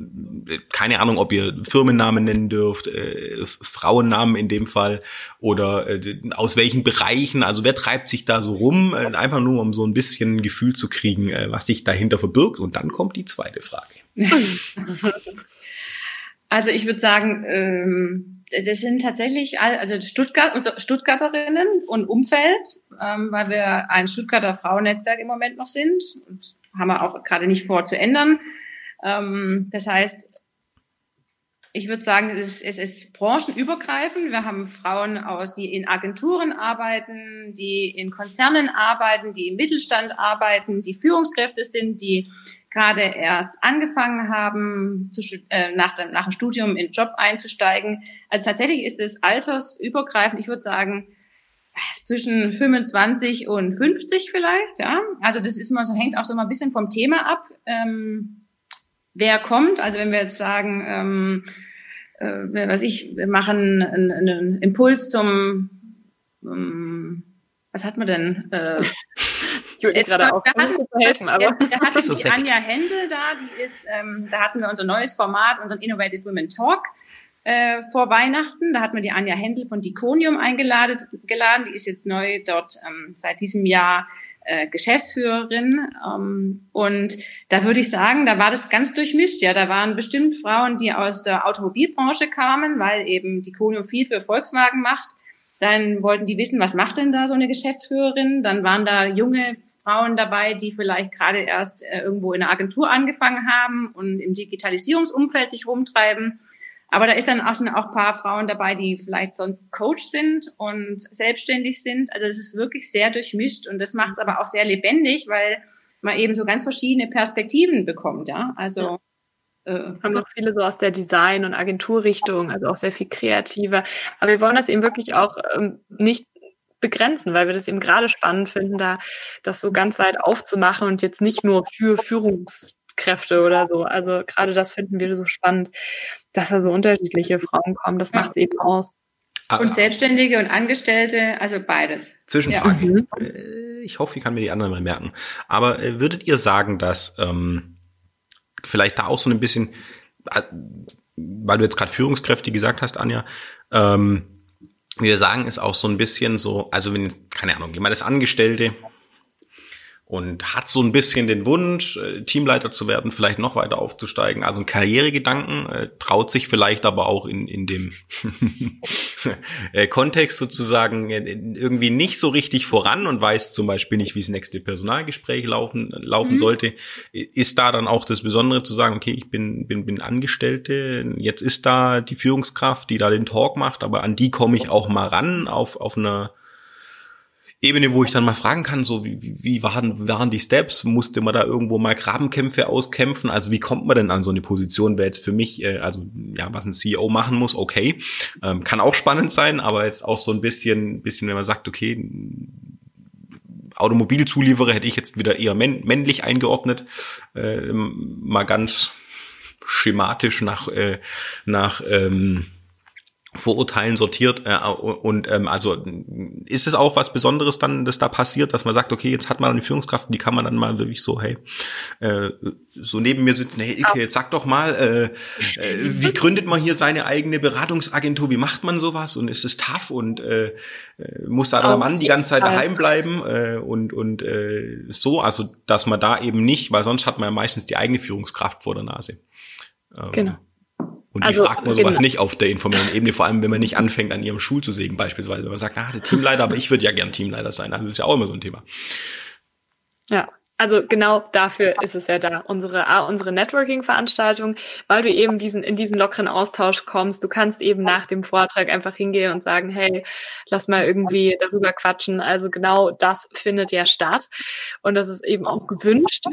keine Ahnung, ob ihr Firmennamen nennen dürft, äh, Frauennamen in dem Fall oder äh, aus welchen Bereichen, also wer treibt sich da so rum, äh, einfach nur um so ein bisschen ein Gefühl zu kriegen, äh, was sich dahinter verbirgt und dann kommt die zweite Frage. Also ich würde sagen, ähm, das sind tatsächlich also Stuttgart, Stuttgarterinnen und Umfeld, ähm, weil wir ein Stuttgarter Frauennetzwerk im Moment noch sind. Und haben wir auch gerade nicht vor zu ändern. Ähm, das heißt, ich würde sagen, es ist, es ist branchenübergreifend. Wir haben Frauen aus, die in Agenturen arbeiten, die in Konzernen arbeiten, die im Mittelstand arbeiten, die Führungskräfte sind, die gerade erst angefangen haben, zu, äh, nach, dem, nach dem Studium in den Job einzusteigen. Also tatsächlich ist es altersübergreifend. Ich würde sagen, zwischen 25 und 50 vielleicht, ja. Also das ist mal so, hängt auch so mal ein bisschen vom Thema ab. Ähm, wer kommt. Also wenn wir jetzt sagen, ähm, äh, was ich, wir machen einen, einen Impuls zum, ähm, was hat man denn? Äh, ich würde gerade auch helfen, aber wir, hatten die Anja Händel da, die ist, ähm, da hatten wir unser neues Format, unseren Innovative Women Talk äh, vor Weihnachten. Da hat man die Anja Händel von Diconium eingeladen, geladen. Die ist jetzt neu dort ähm, seit diesem Jahr äh, Geschäftsführerin. Ähm, und da würde ich sagen, da war das ganz durchmischt. Ja, da waren bestimmt Frauen, die aus der Automobilbranche kamen, weil eben die Konium viel für Volkswagen macht. Dann wollten die wissen, was macht denn da so eine Geschäftsführerin? Dann waren da junge Frauen dabei, die vielleicht gerade erst äh, irgendwo in einer Agentur angefangen haben und im Digitalisierungsumfeld sich rumtreiben. Aber da ist dann auch, sind auch ein paar Frauen dabei, die vielleicht sonst Coach sind und selbstständig sind. Also es ist wirklich sehr durchmischt und das macht es aber auch sehr lebendig, weil man eben so ganz verschiedene Perspektiven bekommt. Ja, also äh, haben noch viele so aus der Design- und Agenturrichtung, also auch sehr viel kreativer. Aber wir wollen das eben wirklich auch ähm, nicht begrenzen, weil wir das eben gerade spannend finden, da das so ganz weit aufzumachen und jetzt nicht nur für Führungs Kräfte oder so. Also gerade das finden wir so spannend, dass da so unterschiedliche Frauen kommen. Das macht es eben aus. Ah, und Selbstständige und Angestellte, also beides. Zwischenfrage. Ja. Mhm. Äh, ich hoffe, ich kann mir die anderen mal merken. Aber äh, würdet ihr sagen, dass ähm, vielleicht da auch so ein bisschen, äh, weil du jetzt gerade Führungskräfte gesagt hast, Anja, ähm, wir sagen, ist auch so ein bisschen so, also wenn, keine Ahnung, jemand ist Angestellte und hat so ein bisschen den Wunsch, äh, Teamleiter zu werden, vielleicht noch weiter aufzusteigen. Also ein Karrieregedanken, äh, traut sich vielleicht aber auch in, in dem äh, Kontext sozusagen irgendwie nicht so richtig voran und weiß zum Beispiel nicht, wie das nächste Personalgespräch laufen, laufen mhm. sollte. Ist da dann auch das Besondere zu sagen, okay, ich bin, bin, bin Angestellte, jetzt ist da die Führungskraft, die da den Talk macht, aber an die komme ich auch mal ran auf, auf einer Ebene, wo ich dann mal fragen kann, so wie, wie waren, waren die Steps? Musste man da irgendwo mal Grabenkämpfe auskämpfen? Also wie kommt man denn an so eine Position? Wäre jetzt für mich, äh, also ja, was ein CEO machen muss, okay, ähm, kann auch spannend sein, aber jetzt auch so ein bisschen, bisschen, wenn man sagt, okay, Automobilzulieferer hätte ich jetzt wieder eher männlich eingeordnet, äh, mal ganz schematisch nach äh, nach ähm, Vorurteilen sortiert äh, und ähm, also ist es auch was Besonderes dann, dass da passiert, dass man sagt, okay, jetzt hat man eine Führungskraft die kann man dann mal wirklich so, hey, äh, so neben mir sitzen, hey Ike, jetzt sag doch mal, äh, äh, wie gründet man hier seine eigene Beratungsagentur, wie macht man sowas? Und ist es tough? Und äh muss da der Mann die ganze Zeit daheim bleiben? Äh, und und äh, so, also dass man da eben nicht, weil sonst hat man ja meistens die eigene Führungskraft vor der Nase. Ähm, genau. Und also, die fragt man sowas genau. nicht auf der informellen Ebene, vor allem wenn man nicht anfängt, an ihrem Stuhl zu sägen, beispielsweise. Wenn man sagt, ah, der Teamleiter, aber ich würde ja gern Teamleiter sein. Also das ist ja auch immer so ein Thema. Ja, also genau dafür ist es ja da, unsere, unsere Networking-Veranstaltung, weil du eben diesen, in diesen lockeren Austausch kommst. Du kannst eben nach dem Vortrag einfach hingehen und sagen, hey, lass mal irgendwie darüber quatschen. Also genau das findet ja statt. Und das ist eben auch gewünscht.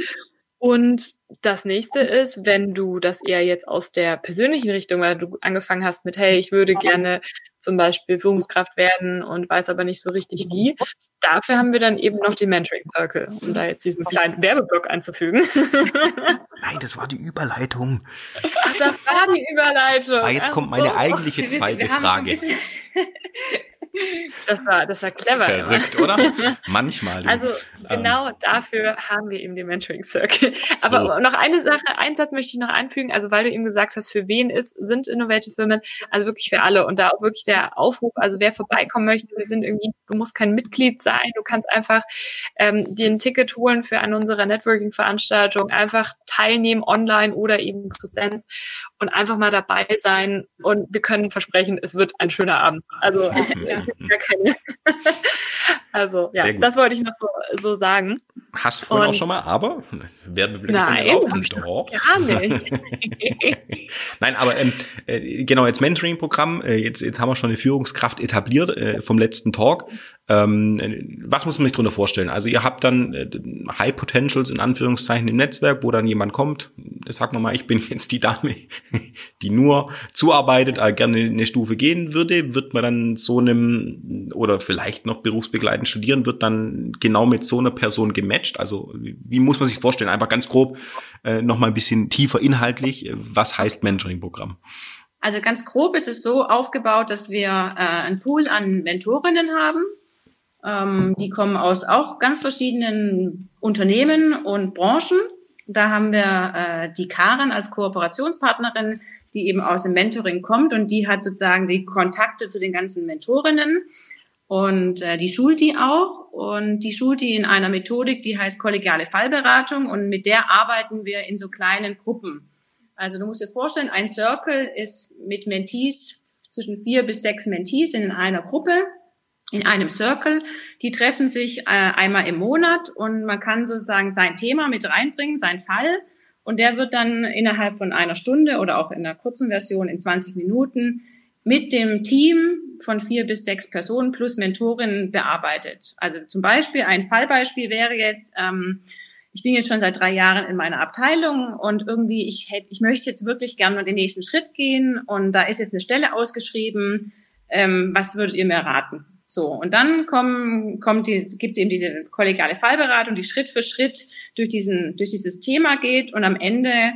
Und das nächste ist, wenn du das eher jetzt aus der persönlichen Richtung, weil du angefangen hast mit, hey, ich würde gerne zum Beispiel Führungskraft werden und weiß aber nicht so richtig wie. Dafür haben wir dann eben noch den Mentoring Circle, um da jetzt diesen kleinen Werbeblock einzufügen. Nein, das war die Überleitung. Ach, das war die Überleitung. Ah, jetzt kommt meine eigentliche zweite Frage. Das war, das war clever. Verrückt, immer. oder? Manchmal. Also genau ähm. dafür haben wir eben den Mentoring Circle. Aber so. noch eine Sache, einen Satz möchte ich noch anfügen. Also weil du eben gesagt hast, für wen ist, sind Innovative Firmen, also wirklich für alle. Und da auch wirklich der Aufruf, also wer vorbeikommen möchte, wir sind irgendwie, du musst kein Mitglied sein, du kannst einfach ähm, dir ein Ticket holen für eine unserer Networking-Veranstaltungen, einfach teilnehmen online oder eben Präsenz und einfach mal dabei sein. Und wir können versprechen, es wird ein schöner Abend. Also ja, keine. also ja, das wollte ich noch so, so sagen. Hast du vorhin Und, auch schon mal, aber werden wir Nein, doch. gar nicht. Nein, aber ähm, äh, genau, jetzt Mentoring-Programm, äh, jetzt, jetzt haben wir schon eine Führungskraft etabliert äh, vom letzten Talk. Ähm, was muss man sich darunter vorstellen? Also ihr habt dann äh, High Potentials in Anführungszeichen im Netzwerk, wo dann jemand kommt, sag mal mal, ich bin jetzt die Dame, die nur zuarbeitet, äh, gerne eine Stufe gehen würde, wird man dann so einem oder vielleicht noch berufsbegleitend studieren, wird dann genau mit so einer Person gematcht. Also wie muss man sich vorstellen? Einfach ganz grob äh, noch mal ein bisschen tiefer inhaltlich. Was heißt Mentoring-Programm? Also ganz grob ist es so aufgebaut, dass wir äh, einen Pool an Mentorinnen haben ähm, die kommen aus auch ganz verschiedenen Unternehmen und Branchen. Da haben wir äh, die Karen als Kooperationspartnerin, die eben aus dem Mentoring kommt und die hat sozusagen die Kontakte zu den ganzen Mentorinnen und äh, die schult die auch und die schult die in einer Methodik, die heißt kollegiale Fallberatung und mit der arbeiten wir in so kleinen Gruppen. Also du musst dir vorstellen, ein Circle ist mit Mentees zwischen vier bis sechs Mentees in einer Gruppe in einem Circle. Die treffen sich äh, einmal im Monat und man kann sozusagen sein Thema mit reinbringen, sein Fall. Und der wird dann innerhalb von einer Stunde oder auch in einer kurzen Version in 20 Minuten mit dem Team von vier bis sechs Personen plus Mentorinnen bearbeitet. Also zum Beispiel ein Fallbeispiel wäre jetzt, ähm, ich bin jetzt schon seit drei Jahren in meiner Abteilung und irgendwie ich hätte, ich möchte jetzt wirklich gerne den nächsten Schritt gehen und da ist jetzt eine Stelle ausgeschrieben. Ähm, was würdet ihr mir raten? So, und dann kommen, kommt die, gibt eben diese kollegiale Fallberatung, die Schritt für Schritt durch, diesen, durch dieses Thema geht und am Ende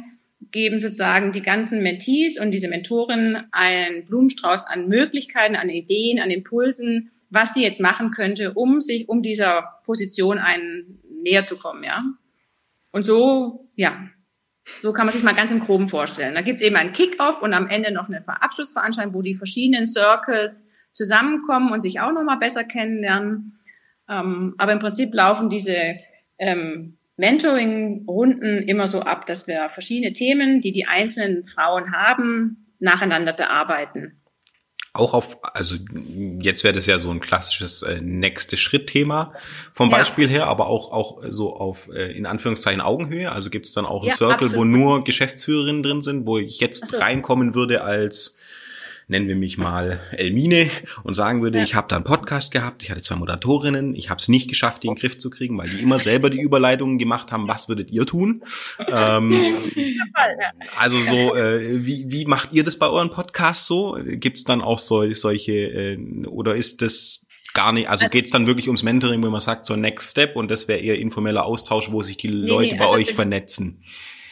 geben sozusagen die ganzen Mentees und diese Mentoren einen Blumenstrauß an Möglichkeiten, an Ideen, an Impulsen, was sie jetzt machen könnte, um sich, um dieser Position einen näher zu kommen, ja. Und so, ja, so kann man sich mal ganz im Groben vorstellen. Da gibt es eben einen Kick-off und am Ende noch eine Abschlussveranstaltung, wo die verschiedenen Circles zusammenkommen und sich auch nochmal besser kennenlernen. Ähm, aber im Prinzip laufen diese ähm, Mentoring-Runden immer so ab, dass wir verschiedene Themen, die die einzelnen Frauen haben, nacheinander bearbeiten. Auch auf, also jetzt wäre das ja so ein klassisches äh, nächste Schritt-Thema vom Beispiel ja. her, aber auch auch so auf äh, in Anführungszeichen Augenhöhe. Also gibt es dann auch ein ja, Circle, absolut. wo nur Geschäftsführerinnen drin sind, wo ich jetzt so. reinkommen würde als nennen wir mich mal Elmine und sagen würde, ja. ich habe da einen Podcast gehabt, ich hatte zwei Moderatorinnen, ich habe es nicht geschafft, die in den Griff zu kriegen, weil die immer selber die Überleitungen gemacht haben, was würdet ihr tun? Ähm, also so, äh, wie, wie macht ihr das bei euren Podcasts so? Gibt es dann auch so, solche, äh, oder ist das gar nicht, also geht es dann wirklich ums Mentoring, wo man sagt, so Next Step und das wäre eher informeller Austausch, wo sich die nee, Leute nee, also bei euch vernetzen?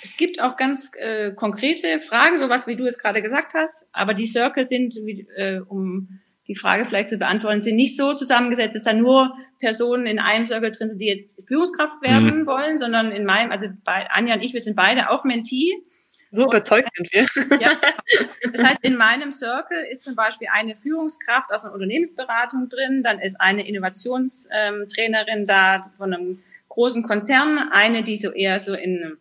Es gibt auch ganz äh, konkrete Fragen, sowas wie du es gerade gesagt hast, aber die Circle sind, wie, äh, um die Frage vielleicht zu beantworten, sind nicht so zusammengesetzt, dass da nur Personen in einem Circle drin sind, die jetzt Führungskraft werden mhm. wollen, sondern in meinem, also bei Anja und ich, wir sind beide auch Mentee. So überzeugt sind wir. Ja. Das heißt, in meinem Circle ist zum Beispiel eine Führungskraft aus einer Unternehmensberatung drin, dann ist eine Innovationstrainerin da von einem großen Konzern, eine, die so eher so in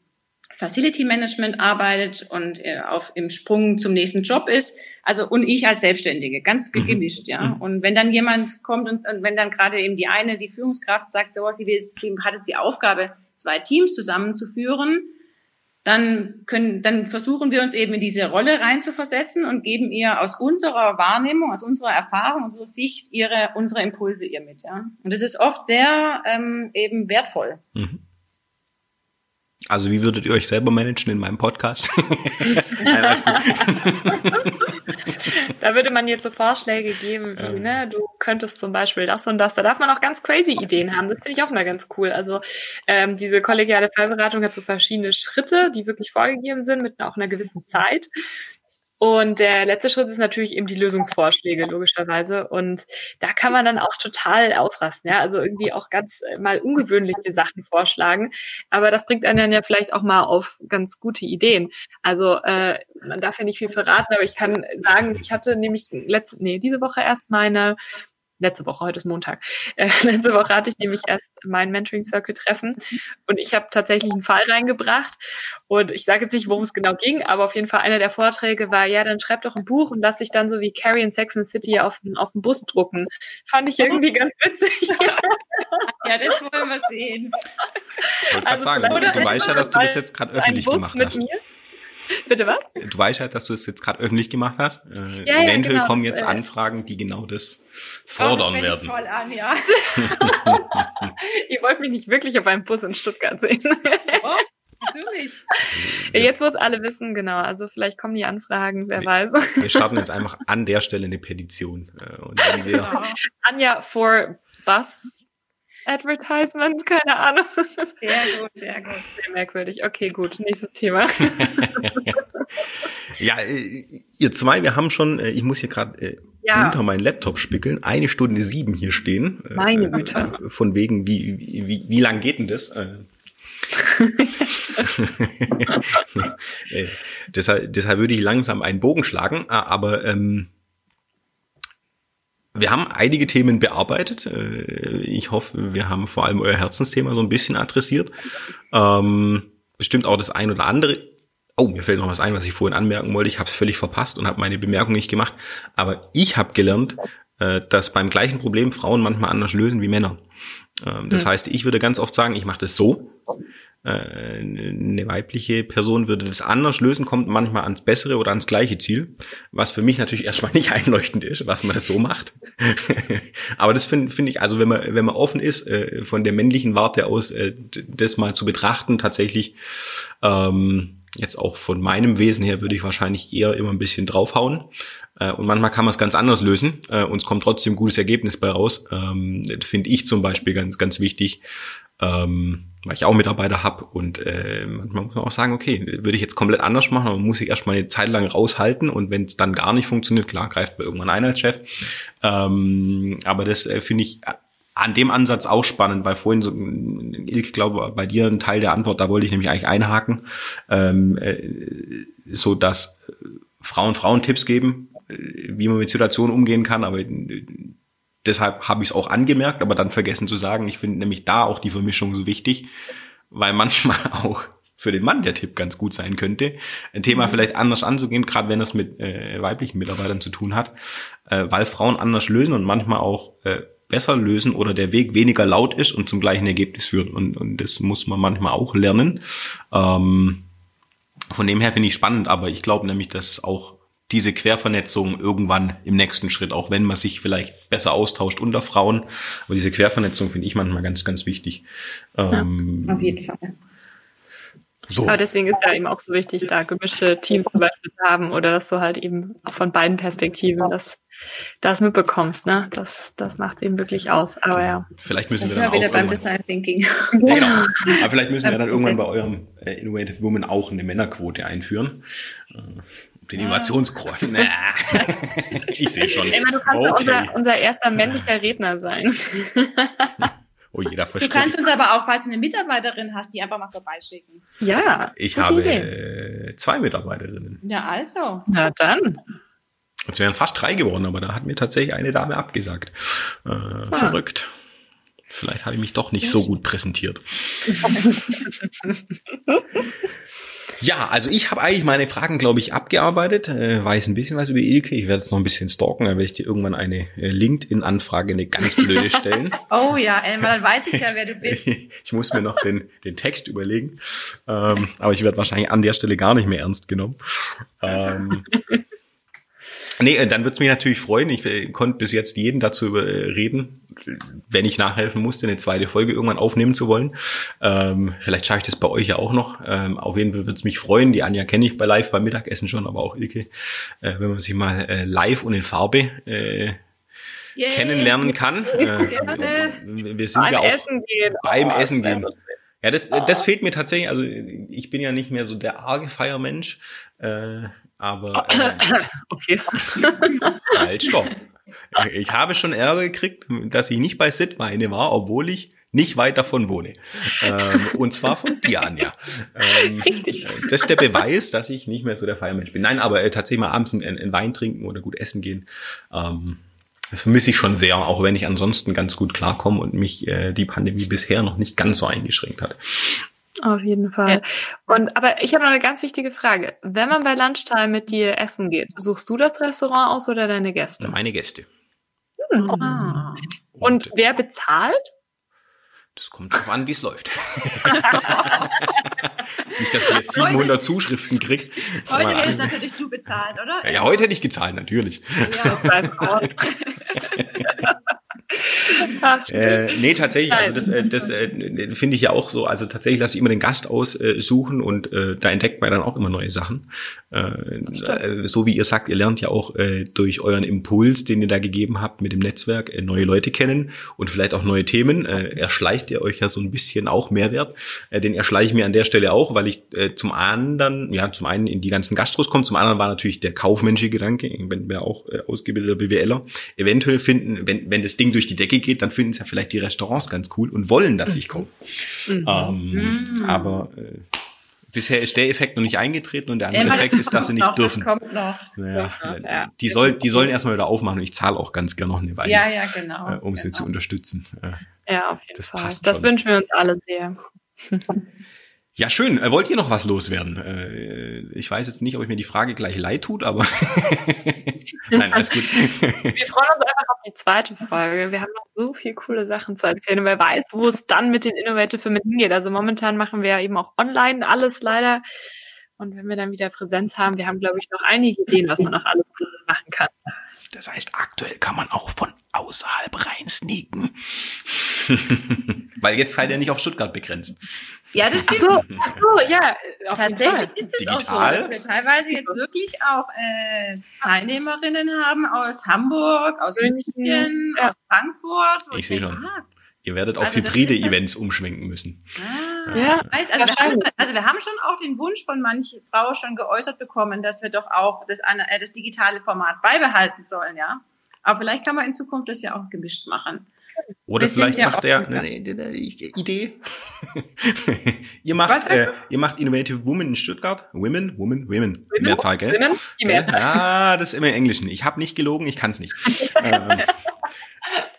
Facility Management arbeitet und äh, auf im Sprung zum nächsten Job ist. Also und ich als Selbstständige, ganz mhm. gemischt, ja. Mhm. Und wenn dann jemand kommt und, und wenn dann gerade eben die eine, die Führungskraft sagt, so sie will, sie hat jetzt die Aufgabe, zwei Teams zusammenzuführen, dann können, dann versuchen wir uns eben in diese Rolle reinzuversetzen und geben ihr aus unserer Wahrnehmung, aus unserer Erfahrung, unserer Sicht ihre, unsere Impulse ihr mit, ja. Und das ist oft sehr ähm, eben wertvoll. Mhm. Also wie würdet ihr euch selber managen in meinem Podcast? Nein, alles gut. da würde man jetzt so Vorschläge geben, wie, ähm. ne, du könntest zum Beispiel das und das. Da darf man auch ganz crazy Ideen haben. Das finde ich auch mal ganz cool. Also ähm, diese kollegiale Fallberatung hat so verschiedene Schritte, die wirklich vorgegeben sind, mit auch einer gewissen Zeit. Und der letzte Schritt ist natürlich eben die Lösungsvorschläge, logischerweise. Und da kann man dann auch total ausrasten, ja. Also irgendwie auch ganz äh, mal ungewöhnliche Sachen vorschlagen. Aber das bringt einen dann ja vielleicht auch mal auf ganz gute Ideen. Also äh, man darf ja nicht viel verraten, aber ich kann sagen, ich hatte nämlich letzte, nee, diese Woche erst meine letzte Woche, heute ist Montag, äh, letzte Woche hatte ich nämlich erst mein Mentoring Circle Treffen und ich habe tatsächlich einen Fall reingebracht und ich sage jetzt nicht, worum es genau ging, aber auf jeden Fall einer der Vorträge war, ja, dann schreib doch ein Buch und lass dich dann so wie Carrie in Sex and City auf, auf den Bus drucken. Fand ich irgendwie ganz witzig. ja, das wollen wir sehen. Ich wollte also sagen, du, du weißt ja, dass du das jetzt gerade öffentlich gemacht hast. Mir. Bitte was? Du weißt halt, dass du es jetzt gerade öffentlich gemacht hast. Äh, ja, eventuell ja, genau, kommen jetzt äh, Anfragen, die genau das fordern oh, das werden. Toll an, ja. Ihr wollt mich nicht wirklich auf einem Bus in Stuttgart sehen. oh, natürlich. Jetzt, wo es alle wissen, genau. Also vielleicht kommen die Anfragen, wer wir, weiß. Wir starten jetzt einfach an der Stelle eine Petition. Äh, und wenn wir genau. Anja for Bus Advertisement, keine Ahnung. Sehr gut, sehr gut. Sehr merkwürdig. Okay, gut, nächstes Thema. ja, äh, ihr zwei, wir haben schon, äh, ich muss hier gerade äh, ja. unter meinen Laptop spickeln, eine Stunde sieben hier stehen. Meine Güte. Von wegen, wie, wie, wie, wie lang geht denn das? deshalb, deshalb würde ich langsam einen Bogen schlagen, aber ähm, wir haben einige Themen bearbeitet. Äh, ich hoffe, wir haben vor allem euer Herzensthema so ein bisschen adressiert. Ähm, bestimmt auch das ein oder andere. Oh, mir fällt noch was ein, was ich vorhin anmerken wollte. Ich habe es völlig verpasst und habe meine Bemerkung nicht gemacht. Aber ich habe gelernt, äh, dass beim gleichen Problem Frauen manchmal anders lösen wie Männer. Ähm, das hm. heißt, ich würde ganz oft sagen, ich mache das so eine weibliche Person würde das anders lösen, kommt manchmal ans bessere oder ans gleiche Ziel, was für mich natürlich erstmal nicht einleuchtend ist, was man das so macht. Aber das finde find ich, also wenn man wenn man offen ist, äh, von der männlichen Warte aus äh, das mal zu betrachten, tatsächlich ähm, jetzt auch von meinem Wesen her würde ich wahrscheinlich eher immer ein bisschen draufhauen. Äh, und manchmal kann man es ganz anders lösen äh, und es kommt trotzdem ein gutes Ergebnis bei raus. Ähm, Finde ich zum Beispiel ganz, ganz wichtig. Ähm, weil ich auch Mitarbeiter habe und äh, manchmal muss man auch sagen, okay, würde ich jetzt komplett anders machen, aber muss ich erstmal eine Zeit lang raushalten und wenn es dann gar nicht funktioniert, klar, greift man irgendwann ein als Chef. Ähm, aber das äh, finde ich an dem Ansatz auch spannend, weil vorhin so, ich glaube, bei dir ein Teil der Antwort, da wollte ich nämlich eigentlich einhaken, ähm, äh, so dass Frauen Frauen Tipps geben, äh, wie man mit Situationen umgehen kann, aber deshalb habe ich es auch angemerkt, aber dann vergessen zu sagen, ich finde nämlich da auch die Vermischung so wichtig, weil manchmal auch für den Mann der Tipp ganz gut sein könnte, ein Thema mhm. vielleicht anders anzugehen, gerade wenn es mit äh, weiblichen Mitarbeitern zu tun hat, äh, weil Frauen anders lösen und manchmal auch äh, besser lösen oder der Weg weniger laut ist und zum gleichen Ergebnis führt. Und, und das muss man manchmal auch lernen. Ähm, von dem her finde ich spannend, aber ich glaube nämlich, dass auch diese Quervernetzung irgendwann im nächsten Schritt, auch wenn man sich vielleicht besser austauscht unter Frauen, aber diese Quervernetzung finde ich manchmal ganz, ganz wichtig. Ähm, ja, auf jeden Fall. So. Aber deswegen ist ja eben auch so wichtig, da gemischte Teams zum Beispiel zu haben oder dass du halt eben auch von beiden Perspektiven das, das mitbekommst, ne? Das, das macht es eben wirklich aus. Aber ja. Vielleicht müssen das wir dann wieder auch beim Design Thinking. Ja, genau. Aber vielleicht müssen wir dann irgendwann bei eurem äh, Innovative Woman auch eine Männerquote einführen. Äh, den Innovationsgrund. Nah. ich sehe schon. Emma, du kannst okay. unser, unser erster männlicher Redner sein. Oh, jeder versteht. Du kannst uns aber auch, falls du eine Mitarbeiterin hast, die einfach mal vorbeischicken. Ja. Ich habe Idee. zwei Mitarbeiterinnen. Ja, also. Na dann. Es wären fast drei geworden, aber da hat mir tatsächlich eine Dame abgesagt. Äh, so. Verrückt. Vielleicht habe ich mich doch nicht so gut präsentiert. Ja, also ich habe eigentlich meine Fragen, glaube ich, abgearbeitet. Äh, weiß ein bisschen was über Ilke. Ich werde jetzt noch ein bisschen stalken, dann werde ich dir irgendwann eine äh, LinkedIn-Anfrage, eine ganz blöde stellen. oh ja, Elmar, dann weiß ich ja, wer du bist. ich muss mir noch den, den Text überlegen. Ähm, aber ich werde wahrscheinlich an der Stelle gar nicht mehr ernst genommen. Ähm, Nee, äh, dann würde es mich natürlich freuen. Ich äh, konnte bis jetzt jeden dazu äh, reden, wenn ich nachhelfen musste, eine zweite Folge irgendwann aufnehmen zu wollen. Ähm, vielleicht schaffe ich das bei euch ja auch noch. Ähm, auf jeden Fall würde es mich freuen. Die Anja kenne ich bei Live beim Mittagessen schon, aber auch Ilke, äh, wenn man sich mal live und in Farbe Yay. kennenlernen kann. Wir sind beim ja auch Essen gehen. beim oh, Essen gehen. Ja, das, das fehlt mir tatsächlich. Also ich bin ja nicht mehr so der arge Feiermensch. Äh, aber äh, okay. halt, stopp. Ich habe schon Ärger gekriegt, dass ich nicht bei Sitweine war, obwohl ich nicht weit davon wohne. Ähm, und zwar von dir, Anja. Ähm, Richtig. Das ist der Beweis, dass ich nicht mehr so der Feiermensch bin. Nein, aber äh, tatsächlich mal abends einen, Wein trinken oder gut essen gehen. Ähm, das vermisse ich schon sehr, auch wenn ich ansonsten ganz gut klarkomme und mich äh, die Pandemie bisher noch nicht ganz so eingeschränkt hat. Auf jeden Fall. Ja. Und aber ich habe noch eine ganz wichtige Frage. Wenn man bei Lunchtime mit dir essen geht, suchst du das Restaurant aus oder deine Gäste? Meine Gäste. Hm. Ah. Und, Und wer bezahlt? Das kommt drauf an, wie es läuft. Nicht, dass ich jetzt 700 heute, Zuschriften kriege. Heute hättest natürlich du bezahlt, oder? Ja, heute hätte ich gezahlt, natürlich. Ja, äh, nee, tatsächlich, also das, äh, das äh, finde ich ja auch so. Also tatsächlich lasse ich immer den Gast aussuchen und äh, da entdeckt man dann auch immer neue Sachen. Äh, äh, so wie ihr sagt, ihr lernt ja auch äh, durch euren Impuls, den ihr da gegeben habt mit dem Netzwerk, äh, neue Leute kennen und vielleicht auch neue Themen. Äh, erschleicht ihr euch ja so ein bisschen auch Mehrwert. Äh, den erschleiche ich mir an der Stelle auch, weil ich äh, zum anderen, ja, zum einen in die ganzen Gastros komme, zum anderen war natürlich der kaufmännische Gedanke, ich bin ja auch äh, ausgebildeter BWLer, eventuell finden, wenn, wenn das Ding durch die Decke geht, dann finden es ja vielleicht die Restaurants ganz cool und wollen, dass ich komme. Mhm. Ähm, mhm. Aber äh, bisher ist der Effekt noch nicht eingetreten und der andere ja, Effekt ist, dass sie nicht noch, dürfen. Das kommt noch. Naja, ja. Die, soll, die sollen erstmal wieder aufmachen und ich zahle auch ganz gerne noch eine Weile. Ja, ja, genau. Äh, um genau. sie zu unterstützen. Äh, ja, auf jeden das Fall. Passt das schon. wünschen wir uns alle sehr. Ja, schön. Äh, wollt ihr noch was loswerden? Äh, ich weiß jetzt nicht, ob ich mir die Frage gleich leid tut, aber nein, alles gut. Wir freuen uns einfach auf die zweite Folge. Wir haben noch so viel coole Sachen zu erzählen. Und wer weiß, wo es dann mit den Innovative Firmen hingeht. Also momentan machen wir ja eben auch online alles leider. Und wenn wir dann wieder Präsenz haben, wir haben, glaube ich, noch einige Ideen, was man noch alles Cooles machen kann. Das heißt, aktuell kann man auch von außerhalb rein sneaken. Weil jetzt seid ihr nicht auf Stuttgart begrenzt. Ja, das stimmt. Ach so, ach so ja. Tatsächlich ist es auch so, dass wir teilweise jetzt wirklich auch äh, Teilnehmerinnen haben aus Hamburg, aus München, ja. aus Frankfurt. Ich sehe schon. Ah, Ihr werdet auf also hybride Events umschwenken müssen. Ah, ja, also, wir haben, also wir haben schon auch den Wunsch von manchen Frauen schon geäußert bekommen, dass wir doch auch das, äh, das digitale Format beibehalten sollen, ja. Aber vielleicht kann man in Zukunft das ja auch gemischt machen. Oder wir vielleicht macht er eine, eine, Idee. ihr macht äh, ihr macht Innovative Women in Stuttgart. Women, Women, Women. Women? Mehrzahl, gell? Women? Die Mehrzahl. Ja, das ist immer im Englischen. Ich habe nicht gelogen, ich kann es nicht. ähm,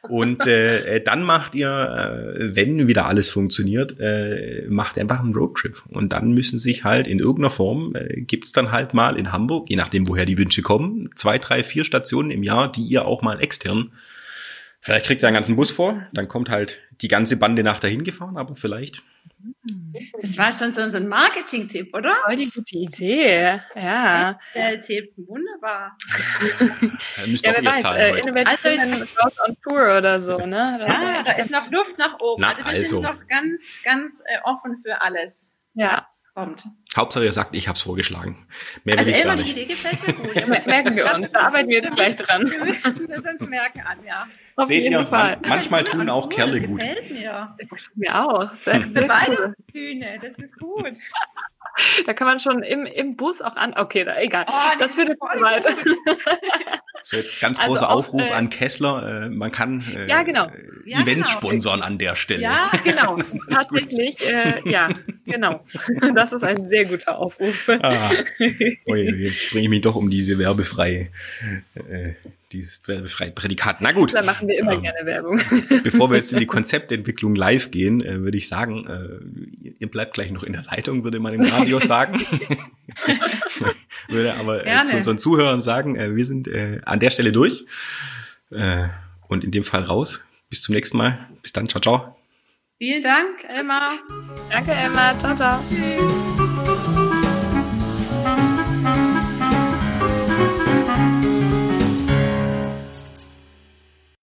Und äh, äh, dann macht ihr, äh, wenn wieder alles funktioniert, äh, macht einfach einen Roadtrip. Und dann müssen sich halt in irgendeiner Form, äh, gibt's dann halt mal in Hamburg, je nachdem, woher die Wünsche kommen, zwei, drei, vier Stationen im Jahr, die ihr auch mal extern Vielleicht kriegt er einen ganzen Bus vor, dann kommt halt die ganze Bande nach dahin gefahren, aber vielleicht. Das war schon so, ein Marketing-Tipp, oder? Voll die gute Idee, ja. Der Tipp, wunderbar. Ja, müsst ja, wer weiß, äh, Innovation also on Tour oder so, ne? Ja, da ist noch Luft nach oben. Na, also wir also. sind noch ganz, ganz äh, offen für alles. Ja kommt. Hauptsache ihr sagt, ich habe es vorgeschlagen. Mehr also will ich gar nicht. die Idee gefällt mir gut. Das merken wir uns. Da arbeiten wir jetzt gleich dran. Wir müssen es uns merken an, ja. Auf Seht jeden ihr, Fall. Man, manchmal tun auch gut, Kerle das gut. gefällt mir. Das gefällt mir auch. Sehr, sehr Beide cool. Bühne, das ist gut. Da kann man schon im, im Bus auch an. Okay, da, egal. Oh, das führt jetzt zu weit. So jetzt ganz Also großer auch, Aufruf äh, an Kessler. Äh, man kann äh, Ja, genau. äh, Ja, Events genau. sponsern an der Stelle. Ja, Genau, tatsächlich, äh, ja, genau. Das ist ein sehr guter Aufruf. Ah. Ui, jetzt bringe ich mich doch um diese werbefreie, äh, dieses werbefreie Prädikat. Na gut. Da machen wir immer Ähm, gerne Werbung. Bevor wir jetzt in die Konzeptentwicklung live gehen, äh, würde ich sagen, äh, ihr bleibt gleich noch in der Leitung, würde man im Radio sagen. würde aber äh, zu unseren Zuhörern sagen, äh, wir sind äh, an der Stelle durch äh, und in dem Fall raus. Bis zum nächsten Mal. Bis dann. Ciao, ciao. Vielen Dank, Elmar. Danke, Emma. Ciao, ciao. Tschüss.